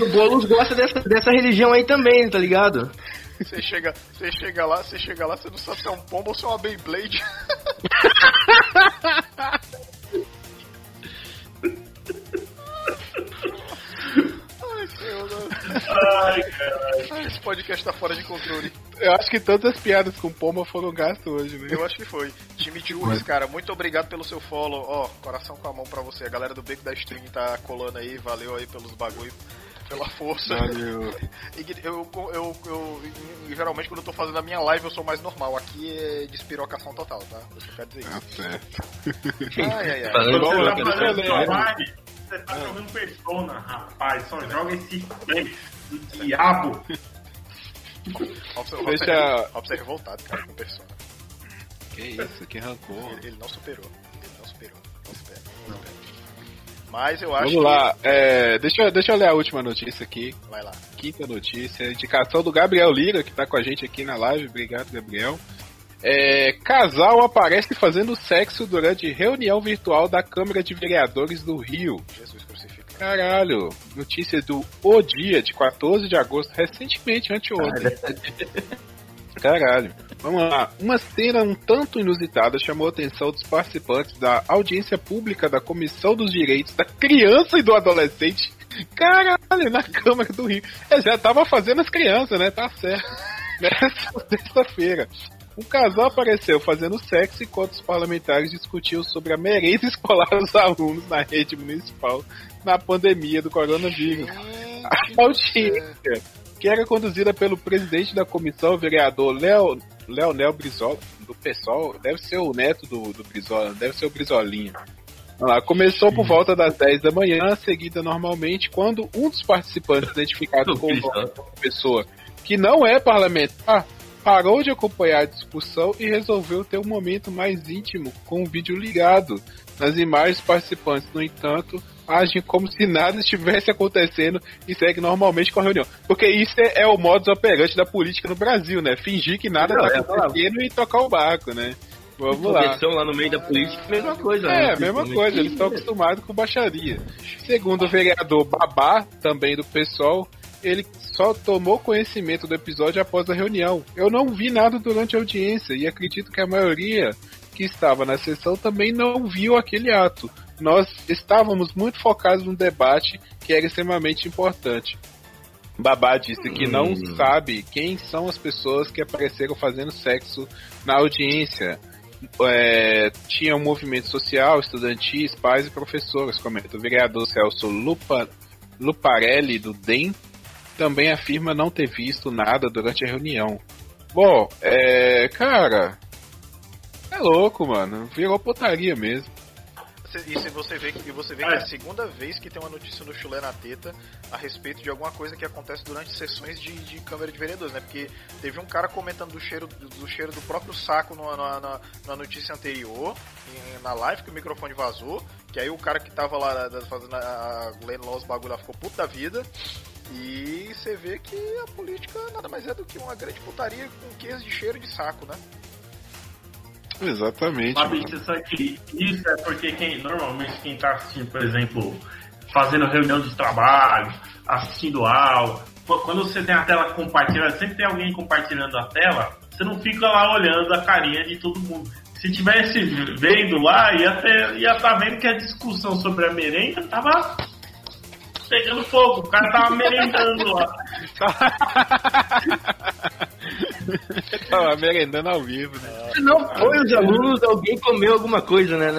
o Boulos gosta dessa, dessa religião aí também, tá ligado? Você chega, você chega lá, você chega lá, você não sabe se é um pombo ou se é uma Beyblade. Ai, caralho. Esse podcast tá fora de controle. Eu acho que todas as piadas com pomba foram gastas hoje, né? Eu acho que foi. Time de cara, muito obrigado pelo seu follow. Ó, coração com a mão pra você. A galera do Beco da Stream tá colando aí. Valeu aí pelos bagulho pela força. Valeu. eu, eu, eu, eu, geralmente quando eu tô fazendo a minha live eu sou mais normal. Aqui é despirocação total, tá? Eu só quero dizer isso. Ah, certo. Ai, ai, ai. Tá fazendo live, você tá jogando Persona, rapaz. Só joga esse do diabo. Ó, Deixa... Ó, você revoltado, cara, com Persona. Que isso, que rancor. Ele, ele, não superou. Ele não superou. Não supera. Não supera. Mas eu acho Vamos lá, é, deixa, deixa eu ler a última notícia aqui. Vai lá. Quinta notícia, indicação do Gabriel Lira, que tá com a gente aqui na live. Obrigado, Gabriel. É, casal aparece fazendo sexo durante reunião virtual da Câmara de Vereadores do Rio. Jesus crucificado. Caralho, notícia do O Dia, de 14 de agosto, recentemente, anteontem. Caralho. Vamos lá. Uma cena um tanto inusitada chamou a atenção dos participantes da audiência pública da Comissão dos Direitos da Criança e do Adolescente. Caralho, na Câmara do Rio. Eu já tava fazendo as crianças, né? Tá certo. Nessa sexta-feira. Um casal apareceu fazendo sexo enquanto os parlamentares discutiam sobre a merenda escolar dos alunos na rede municipal na pandemia do coronavírus. A audiência, que era conduzida pelo presidente da comissão, o vereador Leo, Leonel Brizola, do PSOL, deve ser o neto do, do Brizola, deve ser o Brizolinha. Lá, começou por volta das 10 da manhã, seguida normalmente, quando um dos participantes identificado como pessoa que não é parlamentar parou de acompanhar a discussão e resolveu ter um momento mais íntimo com o vídeo ligado. Nas imagens, participantes, no entanto, agem como se nada estivesse acontecendo e segue normalmente com a reunião. Porque isso é, é o modus operandi da política no Brasil, né? Fingir que nada está é acontecendo e tocar o barco, né? Vamos lá. lá no meio da política, mesma coisa. É, né? mesma coisa, eles estão acostumados com baixaria. Segundo o vereador Babá, também do PSOL, ele só tomou conhecimento do episódio após a reunião. Eu não vi nada durante a audiência e acredito que a maioria que estava na sessão também não viu aquele ato. Nós estávamos muito focados no debate que era extremamente importante. Babá disse que não Hum. sabe quem são as pessoas que apareceram fazendo sexo na audiência. É, tinha um movimento social, estudantis, pais e professores, comenta o vereador Celso Lupa, Luparelli, do DEM, também afirma não ter visto nada durante a reunião. Bom, é. Cara. É louco, mano. Virou putaria mesmo. E se você vê que, você vê que é a segunda vez que tem uma notícia no Chulé na Teta a respeito de alguma coisa que acontece durante sessões de, de Câmara de Vereadores, né? Porque teve um cara comentando do cheiro do, cheiro do próprio saco na, na, na notícia anterior, na live, que o microfone vazou, que aí o cara que tava lá da- fazendo a, lendo lá os bagulho lá ficou puto da vida. E você vê que a política nada mais é do que uma grande putaria com queijo de cheiro de saco, né? Exatamente. Fabrício, você sabe que isso é porque quem, normalmente quem tá assistindo, por exemplo, fazendo reunião de trabalho, assistindo aula, quando você tem a tela compartilhada, sempre tem alguém compartilhando a tela, você não fica lá olhando a carinha de todo mundo. Se tivesse vendo lá, ia estar ia tá vendo que a discussão sobre a merenda tava pegando fogo, o cara tava merendando lá. Tava merendando ao vivo, né? Se não foi os alunos, alguém comeu alguma coisa, né?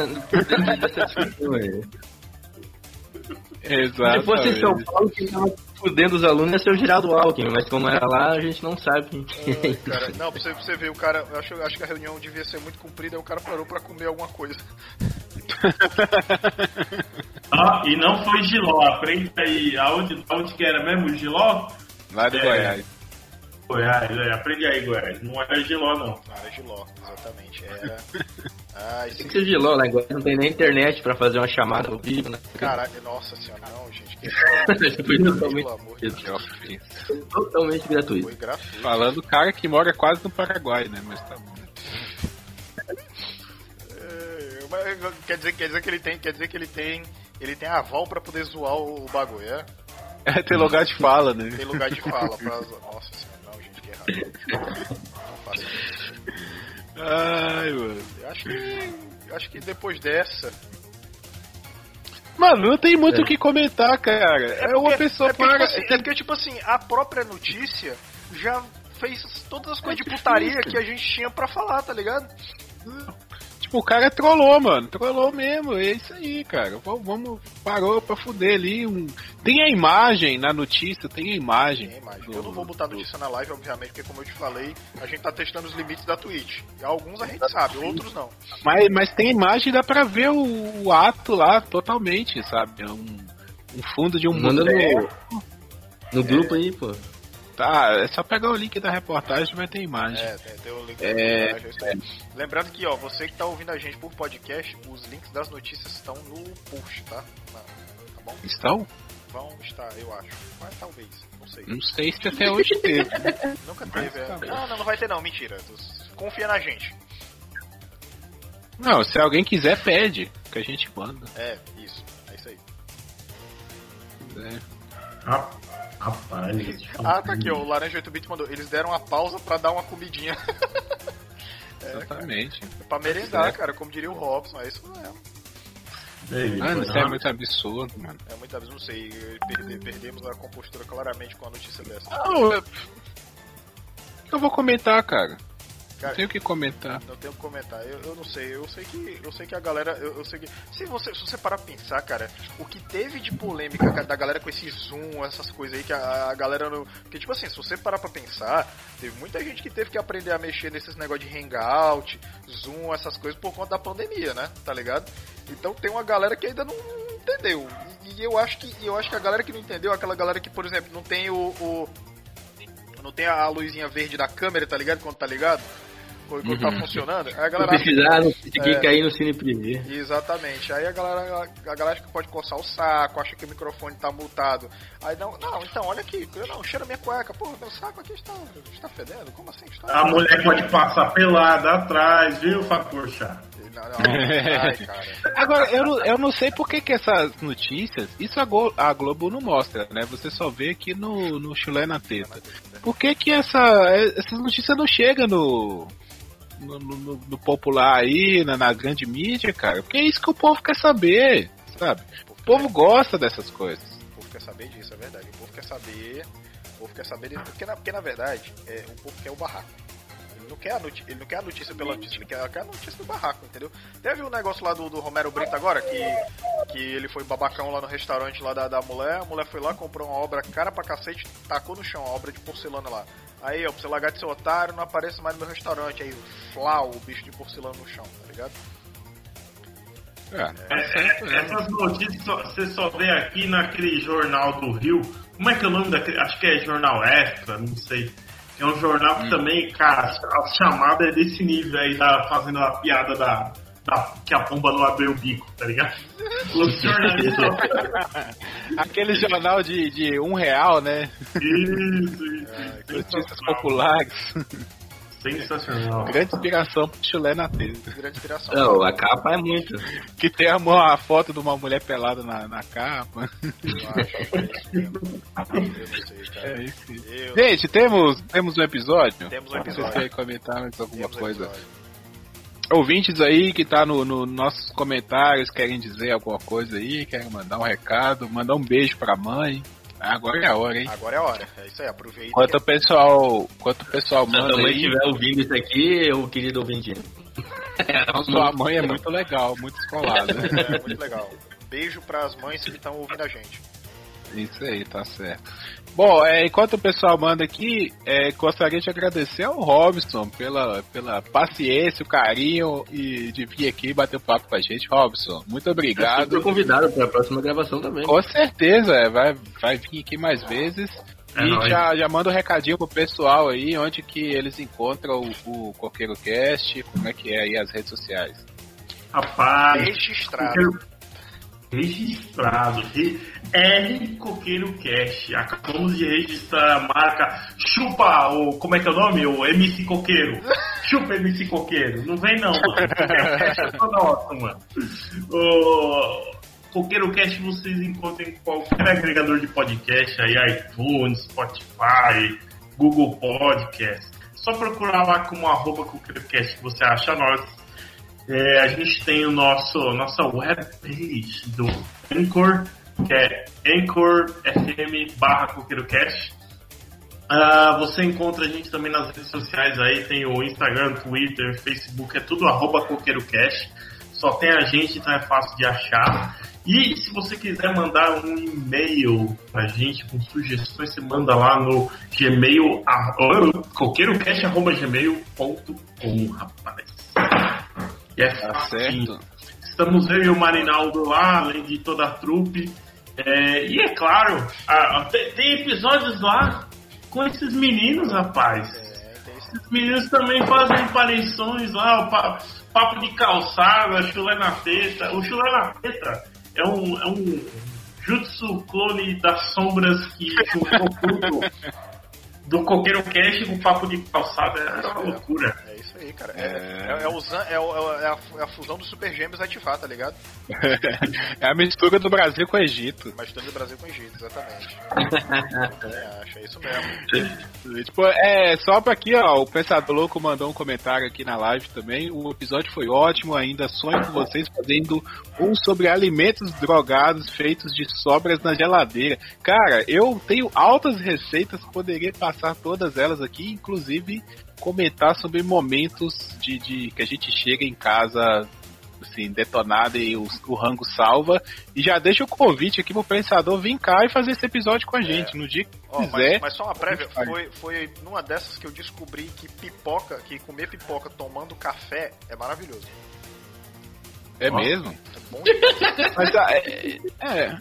Exato. Se fosse em São Paulo, quem tava fudendo os alunos ia ser o Geraldo Alckmin, mas como era lá, a gente não sabe quem que é cara, não, pra você, pra você ver, o cara, eu acho, acho que a reunião devia ser muito comprida, aí o cara parou pra comer alguma coisa. Ah, e não foi Giló, aprende aí, aonde, aonde que era mesmo Giló? Lá de É. Goiás. Goiás, é, aprende aí, Goiás. Não era Giló, não. Na área de Ló, exatamente. Era. Ah, Tem que ser LOL, né? Agora não tem nem internet pra fazer uma chamada ao vivo, né? caralho, nossa senhora, não, gente, que Foi totalmente, totalmente gratuito. foi gratuito. Falando o cara que mora quase no Paraguai, né? Mas tá bom. É, mas quer dizer, quer dizer que ele tem, quer dizer que ele tem, ele tem aval pra poder zoar o, bagulho, é? É, tem lugar de fala, né? Tem lugar de fala pra zoar. Nossa senhora, não, gente, que errado. Não faça isso. Ai, mano. Eu acho que, eu acho que depois dessa, Mano, não tem muito É. o que comentar, cara. É, uma porque- pessoa é porque, para. tipo assim, é porque, tipo assim, a própria notícia já fez todas as coisas de putaria que a gente tinha pra falar, tá ligado? Tipo, o cara trollou, mano. Trollou mesmo. É isso aí, cara. Vamos, vamos parou pra fuder ali. Um... Tem a imagem na notícia, tem a imagem. Tem imagem. do- Eu não vou botar do- notícia na live, obviamente, porque como eu te falei, a gente tá testando os limites da Twitch. E alguns a gente sabe, outros não. Mas, mas tem imagem, dá pra ver o, o ato lá totalmente, sabe? É um, um fundo de um Manda boteco. no, no grupo aí, pô. Tá, é só pegar o link da reportagem vai ter imagem. É, tem, tem o link É, da imagem, é aí. Lembrando que, ó, você que tá ouvindo a gente por podcast, os links das notícias estão no post, tá? Na- tá bom? Estão? Vão estar, eu acho. Mas talvez, não sei. Não sei se até hoje teve. Nunca Mas teve, é. Não, não, não vai ter não, mentira. Confia na gente. Não, se alguém quiser, pede, que a gente manda. É, isso. É isso aí. né? Ah, Rapaz, eu Ah, tá aqui, ó. O Laranja 8 Bit mandou. Eles deram uma pausa pra dar uma comidinha. Exatamente. pra merendar, É. cara, como diria o Robson. É isso mesmo. Ei, Mano, foi isso é muito absurdo, mano. É muitas vezes, não sei, perde- perdemos a compostura claramente com a notícia dessa. Não, eu... o que eu vou comentar, cara? Não Cara, tenho o que comentar. Não tenho que comentar. Eu, eu não sei. Eu sei que eu sei que a galera, eu, eu sei que se você se você parar pra pensar, cara, o que teve de polêmica da galera com esse zoom, essas coisas aí que a, a galera no, que tipo assim, se você parar pra pensar, teve muita gente que teve que aprender a mexer nesses negócios de hangout, zoom, essas coisas por conta da pandemia, né? Tá ligado? Então tem uma galera que ainda não entendeu. E, e eu acho que eu acho que a galera que não entendeu, é aquela galera que, por exemplo, não tem o, o não tem a luzinha verde da câmera, tá ligado? Quando tá ligado? Quando tá Uhum. funcionando. Aí a galera acha- precisar, não consegui É. cair no Cine Privé. Exatamente. Aí a galera, a galera acha que pode coçar o saco, acha que o microfone tá multado. Aí não, não, então olha aqui, eu não, cheira minha cueca, pô, meu saco aqui está, está fedendo? Como assim? Está... A mulher pode passar pelada atrás, viu, Facorchá? Não, não, ai, cara. Agora, eu não, eu não sei por que, que essas notícias, isso a, Go- a Globo não mostra, né? Você só vê aqui no, no Chulé na Teta. Por que, que essa, essas notícias não chegam no, no, no- no popular aí, na, na grande mídia, cara? Porque é isso que o povo quer saber, sabe? O povo gosta dessas coisas. O povo quer saber disso, é verdade. O povo quer saber. O povo quer saber, porque na, porque na verdade, é, o povo quer o barraco. Ele não quer a notícia, ele não quer a notícia pela notícia, ele quer, a notícia do barraco, entendeu? Teve um negócio lá do, do Romero Brito agora, que, que ele foi babacão lá no restaurante lá da, da mulher, a mulher foi lá, comprou uma obra cara pra cacete, tacou no chão, a obra de porcelana lá. Aí, ó, pra você largar de seu otário, não apareça mais no meu restaurante. Aí, flau, o bicho de porcelana no chão, tá ligado? É, é, essas notícias só, você só vê aqui naquele jornal do Rio. Como é que é o nome daquele? Acho que é Jornal Extra, não sei. É um jornal que hum. também, cara, a chamada é desse nível aí, tá fazendo a piada da, da, que a pomba não abriu o bico, tá ligado? Aquele jornal de, de um real, né? Isso, isso. É, notícias populares. Sensacional. Grande inspiração pro chulé na tesa. Grande inspiração. Não, a capa é muito. Que tem a, a foto de uma mulher pelada na, na capa. Eu acho que é isso mesmo. Eu não sei, cara. É isso. Eu... Gente, temos, temos um episódio? Temos um episódio. Vocês querem comentar mais alguma temos coisa? Ouvintes aí que tá no, no, nossos comentários querem dizer alguma coisa aí, querem mandar um recado, mandar um beijo pra mãe. Agora é a hora, hein? Agora é a hora. É isso aí, aproveita. Enquanto o pessoal, enquanto o pessoal manda. Se a mãe estiver ouvindo isso aqui, o querido ouvinte. Sua mãe é muito legal, muito escolada. É, muito legal. Beijo pras mães que estão ouvindo a gente. Isso aí, tá certo. Bom, é, enquanto o pessoal manda aqui, é, gostaria de agradecer ao Robson pela, pela paciência, o carinho e de vir aqui bater papo com a gente. Robson, muito obrigado. Eu convidado para a próxima gravação também. Com certeza, é, vai, vai vir aqui mais vezes. É e já, já manda um recadinho pro pessoal aí, onde que eles encontram o, o Coqueiro Cast, como é que é aí as redes sociais. Rapaz, registrado registrado. R Coqueiro Cash. Acabamos de registrar a marca Chupa, o, como é que é o nome? O MC Coqueiro. Chupa MC Coqueiro. Não vem não, mano. é nossa, mano. O Coqueiro Cash vocês encontram em qualquer agregador de podcast aí, iTunes, Spotify, Google Podcast. Só procurar lá como arroba Coqueiro Cast que você acha nós é, a gente tem o nosso nossa webpage do Anchor, que é anchor.fm barra coqueirocast. Uh, você encontra a gente também nas redes sociais aí, tem o Instagram, Twitter, Facebook, é tudo arroba coqueirocast. Só tem a gente, então é fácil de achar. E se você quiser mandar um e-mail pra gente com sugestões, você manda lá no gmail, coqueirocast.gmail.com, rapaz. E é tá certo. Estamos eu e o Marinaldo lá, além de toda a trupe. É, e é claro, a, a, tem, tem, episódios lá com esses meninos, rapaz. É, esses meninos também fazem aparições lá, o papo, papo de calçada, chulé na teta. O chulé na teta é um, é um jutsu clone das sombras que juntou tudo do Coqueiro Cash com papo de calçada. É uma loucura. É aí, cara. É, é, é, é, é, a, é a fusão dos Super Gêmeos ativar, tá ligado? é a mistura do Brasil com o Egito. A mistura do Brasil com o Egito, exatamente. é, acho, é isso mesmo. tipo, é, só pra aqui, ó, o Pensador Louco mandou um comentário aqui na live também. O episódio foi ótimo, ainda sonho com vocês fazendo um sobre alimentos drogados feitos de sobras na geladeira. Cara, eu tenho altas receitas, poderia passar todas elas aqui, inclusive comentar sobre momentos de, de que a gente chega em casa assim, detonada e o, o rango salva. E já deixa o convite aqui pro Pensador vir cá e fazer esse episódio com a gente. É. No dia que oh, quiser. Mas, mas, só uma prévia, foi, foi numa dessas que eu descobri que pipoca, que comer pipoca tomando café é maravilhoso. É oh. mesmo? É bom mas ah, é, é.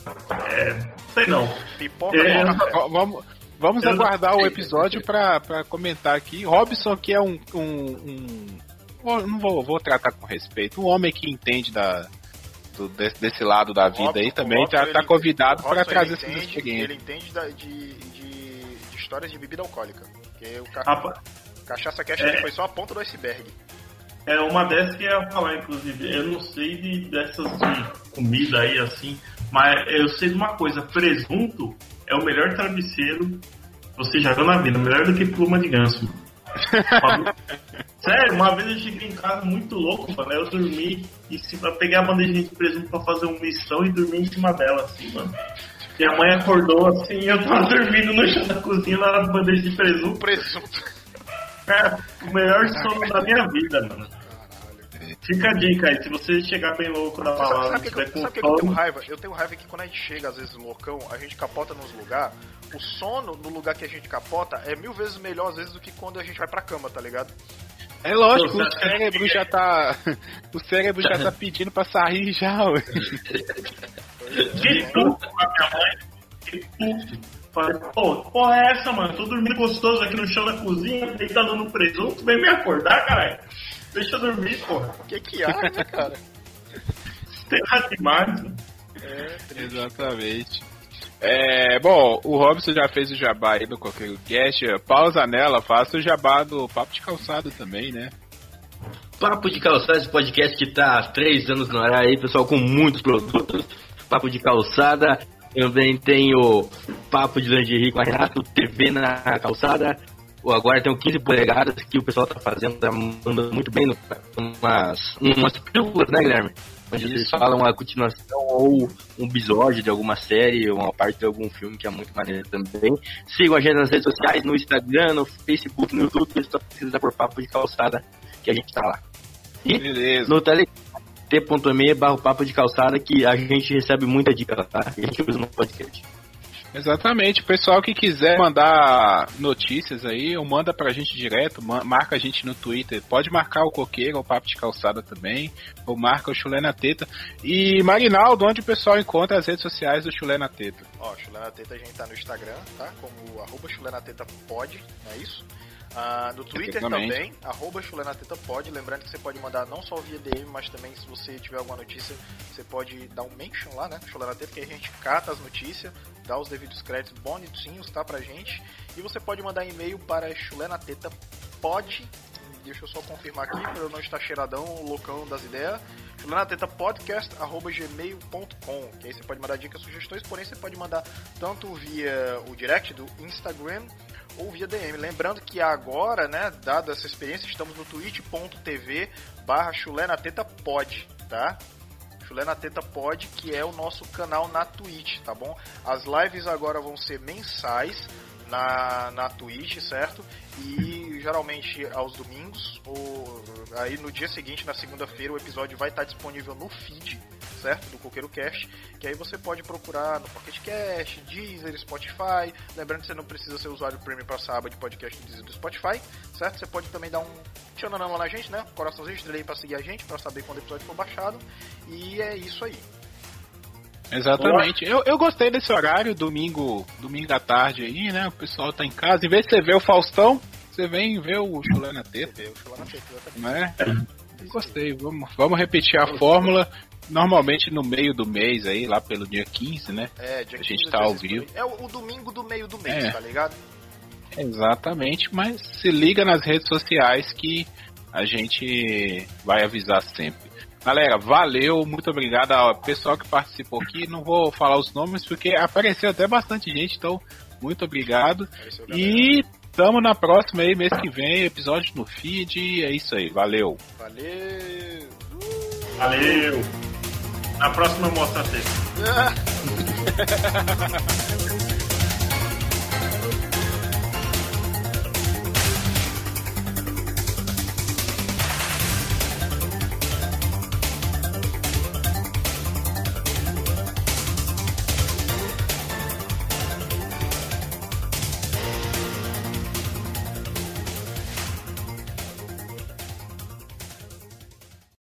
É. Sei não. Pipoca é, Vamos. Vamos aguardar o episódio para comentar aqui. Robson, que é um. um, um não vou, vou tratar com respeito. Um homem que entende da, do, desse, desse, lado da vida Robson, aí também está tá convidado para trazer essas experiências. Ele entende da, de, de, de, histórias de bebida alcoólica. Porque o ca... Cachaça Cash é... foi só a ponta do iceberg. É uma dessas que eu ia falar, inclusive. Eu não sei de, dessas de comida aí assim, mas eu sei de uma coisa: presunto é o melhor travesseiro você já viu na vida, melhor do que pluma de ganso. Sério, uma vez eu cheguei em casa muito louco, mano. Eu dormi e se, peguei a bandejinha de presunto pra fazer uma missão e dormi em cima dela, assim, mano. Minha mãe acordou assim e eu tava dormindo no chão da cozinha lá na bandeja de presunto. Presunto. É, o melhor sono da minha vida, mano. Fica a dica aí, se você chegar bem louco na Sabe, balada, sabe, que, tiver eu- com sabe que eu tenho raiva? Eu tenho raiva que quando a gente chega, às vezes, loucão, a gente capota nos lugares. O sono no lugar que a gente capota é mil vezes melhor, às vezes, do que quando a gente vai pra cama, tá ligado? É lógico, Você o que- cérebro já tá. O cérebro já tá pedindo pra sair já, ué. Que puto com a minha mãe. Que puto. Falei, pô, porra é essa, mano? Tô dormindo gostoso aqui no chão da cozinha, deitado no presunto, vem me acordar, caralho. Deixa eu dormir, porra. O que que há, né, cara? Tem nada demais, mano. É. Exatamente. É, bom, o Robson já fez o jabá aí no Coqueiro Cast. Pausa nela, faça o jabá do Papo de Calçado também, né? Papo de Calçada, esse podcast que tá há três anos no ar aí, pessoal, com muitos produtos. Papo de Calçada. Também tem o Papo de Lingerie com a Renato, TV na Calçada. Agora tem o 15 polegadas que o pessoal tá fazendo, tá mandando muito bem. no- Umas, umas pílulas, né, Guilherme? Onde eles falam a continuação ou um episódio de alguma série, ou uma parte de algum filme que é muito maneiro também. Sigam a gente nas redes sociais, no Instagram, no Facebook, no YouTube, é só pesquisar por Papo de Calçada que a gente tá lá. E Beleza. no Telegram, t.me barra papo de calçada que a gente recebe muita dica lá, tá? A gente usa no podcast. Exatamente. O pessoal que quiser mandar notícias aí, ou manda pra gente direto, ma- marca a gente no Twitter. Pode marcar o Coqueiro, o Papo de Calçada também, ou marca o Chulé na Teta. E Marinaldo, onde o pessoal encontra as redes sociais do Chulé na Teta? Ó, Chulé na Teta a gente tá no Instagram, tá? Como arroba Chulé na Teta pode, não é isso? Ah, no Twitter também, arroba Chulé na Teta pode. Lembrando que você pode mandar não só via DM, mas também se você tiver alguma notícia, você pode dar um mention lá, né? Chulé na Teta, que a gente cata as notícias, os devidos créditos bonitinhos, tá? Pra gente. E você pode mandar e-mail para Chulé na Teta pode. Deixa eu só confirmar aqui para eu não estar cheiradão, loucão das ideias. podcast.gmail.com Que aí você pode mandar dicas, sugestões, porém você pode mandar tanto via o direct do Instagram ou via DM. Lembrando que agora, né, dada essa experiência, estamos no twitch.tv barra chulé na teta pod, tá? Chulé na Teta Pod, que é o nosso canal na Twitch, tá bom? As lives agora vão ser mensais na, na Twitch, certo? E geralmente aos domingos, ou aí no dia seguinte, na segunda-feira, o episódio vai estar disponível no feed, certo? Do Coqueiro Cast, que aí você pode procurar no Pocket Cast, Deezer, Spotify. Lembrando que você não precisa ser usuário premium para aba de podcast do Deezer do Spotify, certo? Você pode também dar um tchananã lá na gente, né? Coraçãozinho, estrela pra seguir a gente, pra saber quando o episódio for baixado. E é isso aí. Exatamente. Eu, eu gostei desse horário, domingo, domingo à tarde aí, né? O pessoal tá em casa. Em vez de você ver o Faustão, você vem ver o Chulé na Teta, né? Gostei. Vamos, vamos repetir a fórmula. Normalmente no meio do mês aí, lá pelo dia 15, né? É, dia A gente 15, tá ao 16, vivo. É o, o domingo do meio do mês, É. tá ligado? Exatamente, mas se liga nas redes sociais que a gente vai avisar sempre. Galera, valeu, muito obrigado ao pessoal que participou aqui. Não vou falar os nomes porque apareceu até bastante gente, então muito obrigado. E tamo na próxima aí, mês que vem, episódio no feed. É isso aí, valeu. Valeu! Valeu. Na próxima eu mostro a!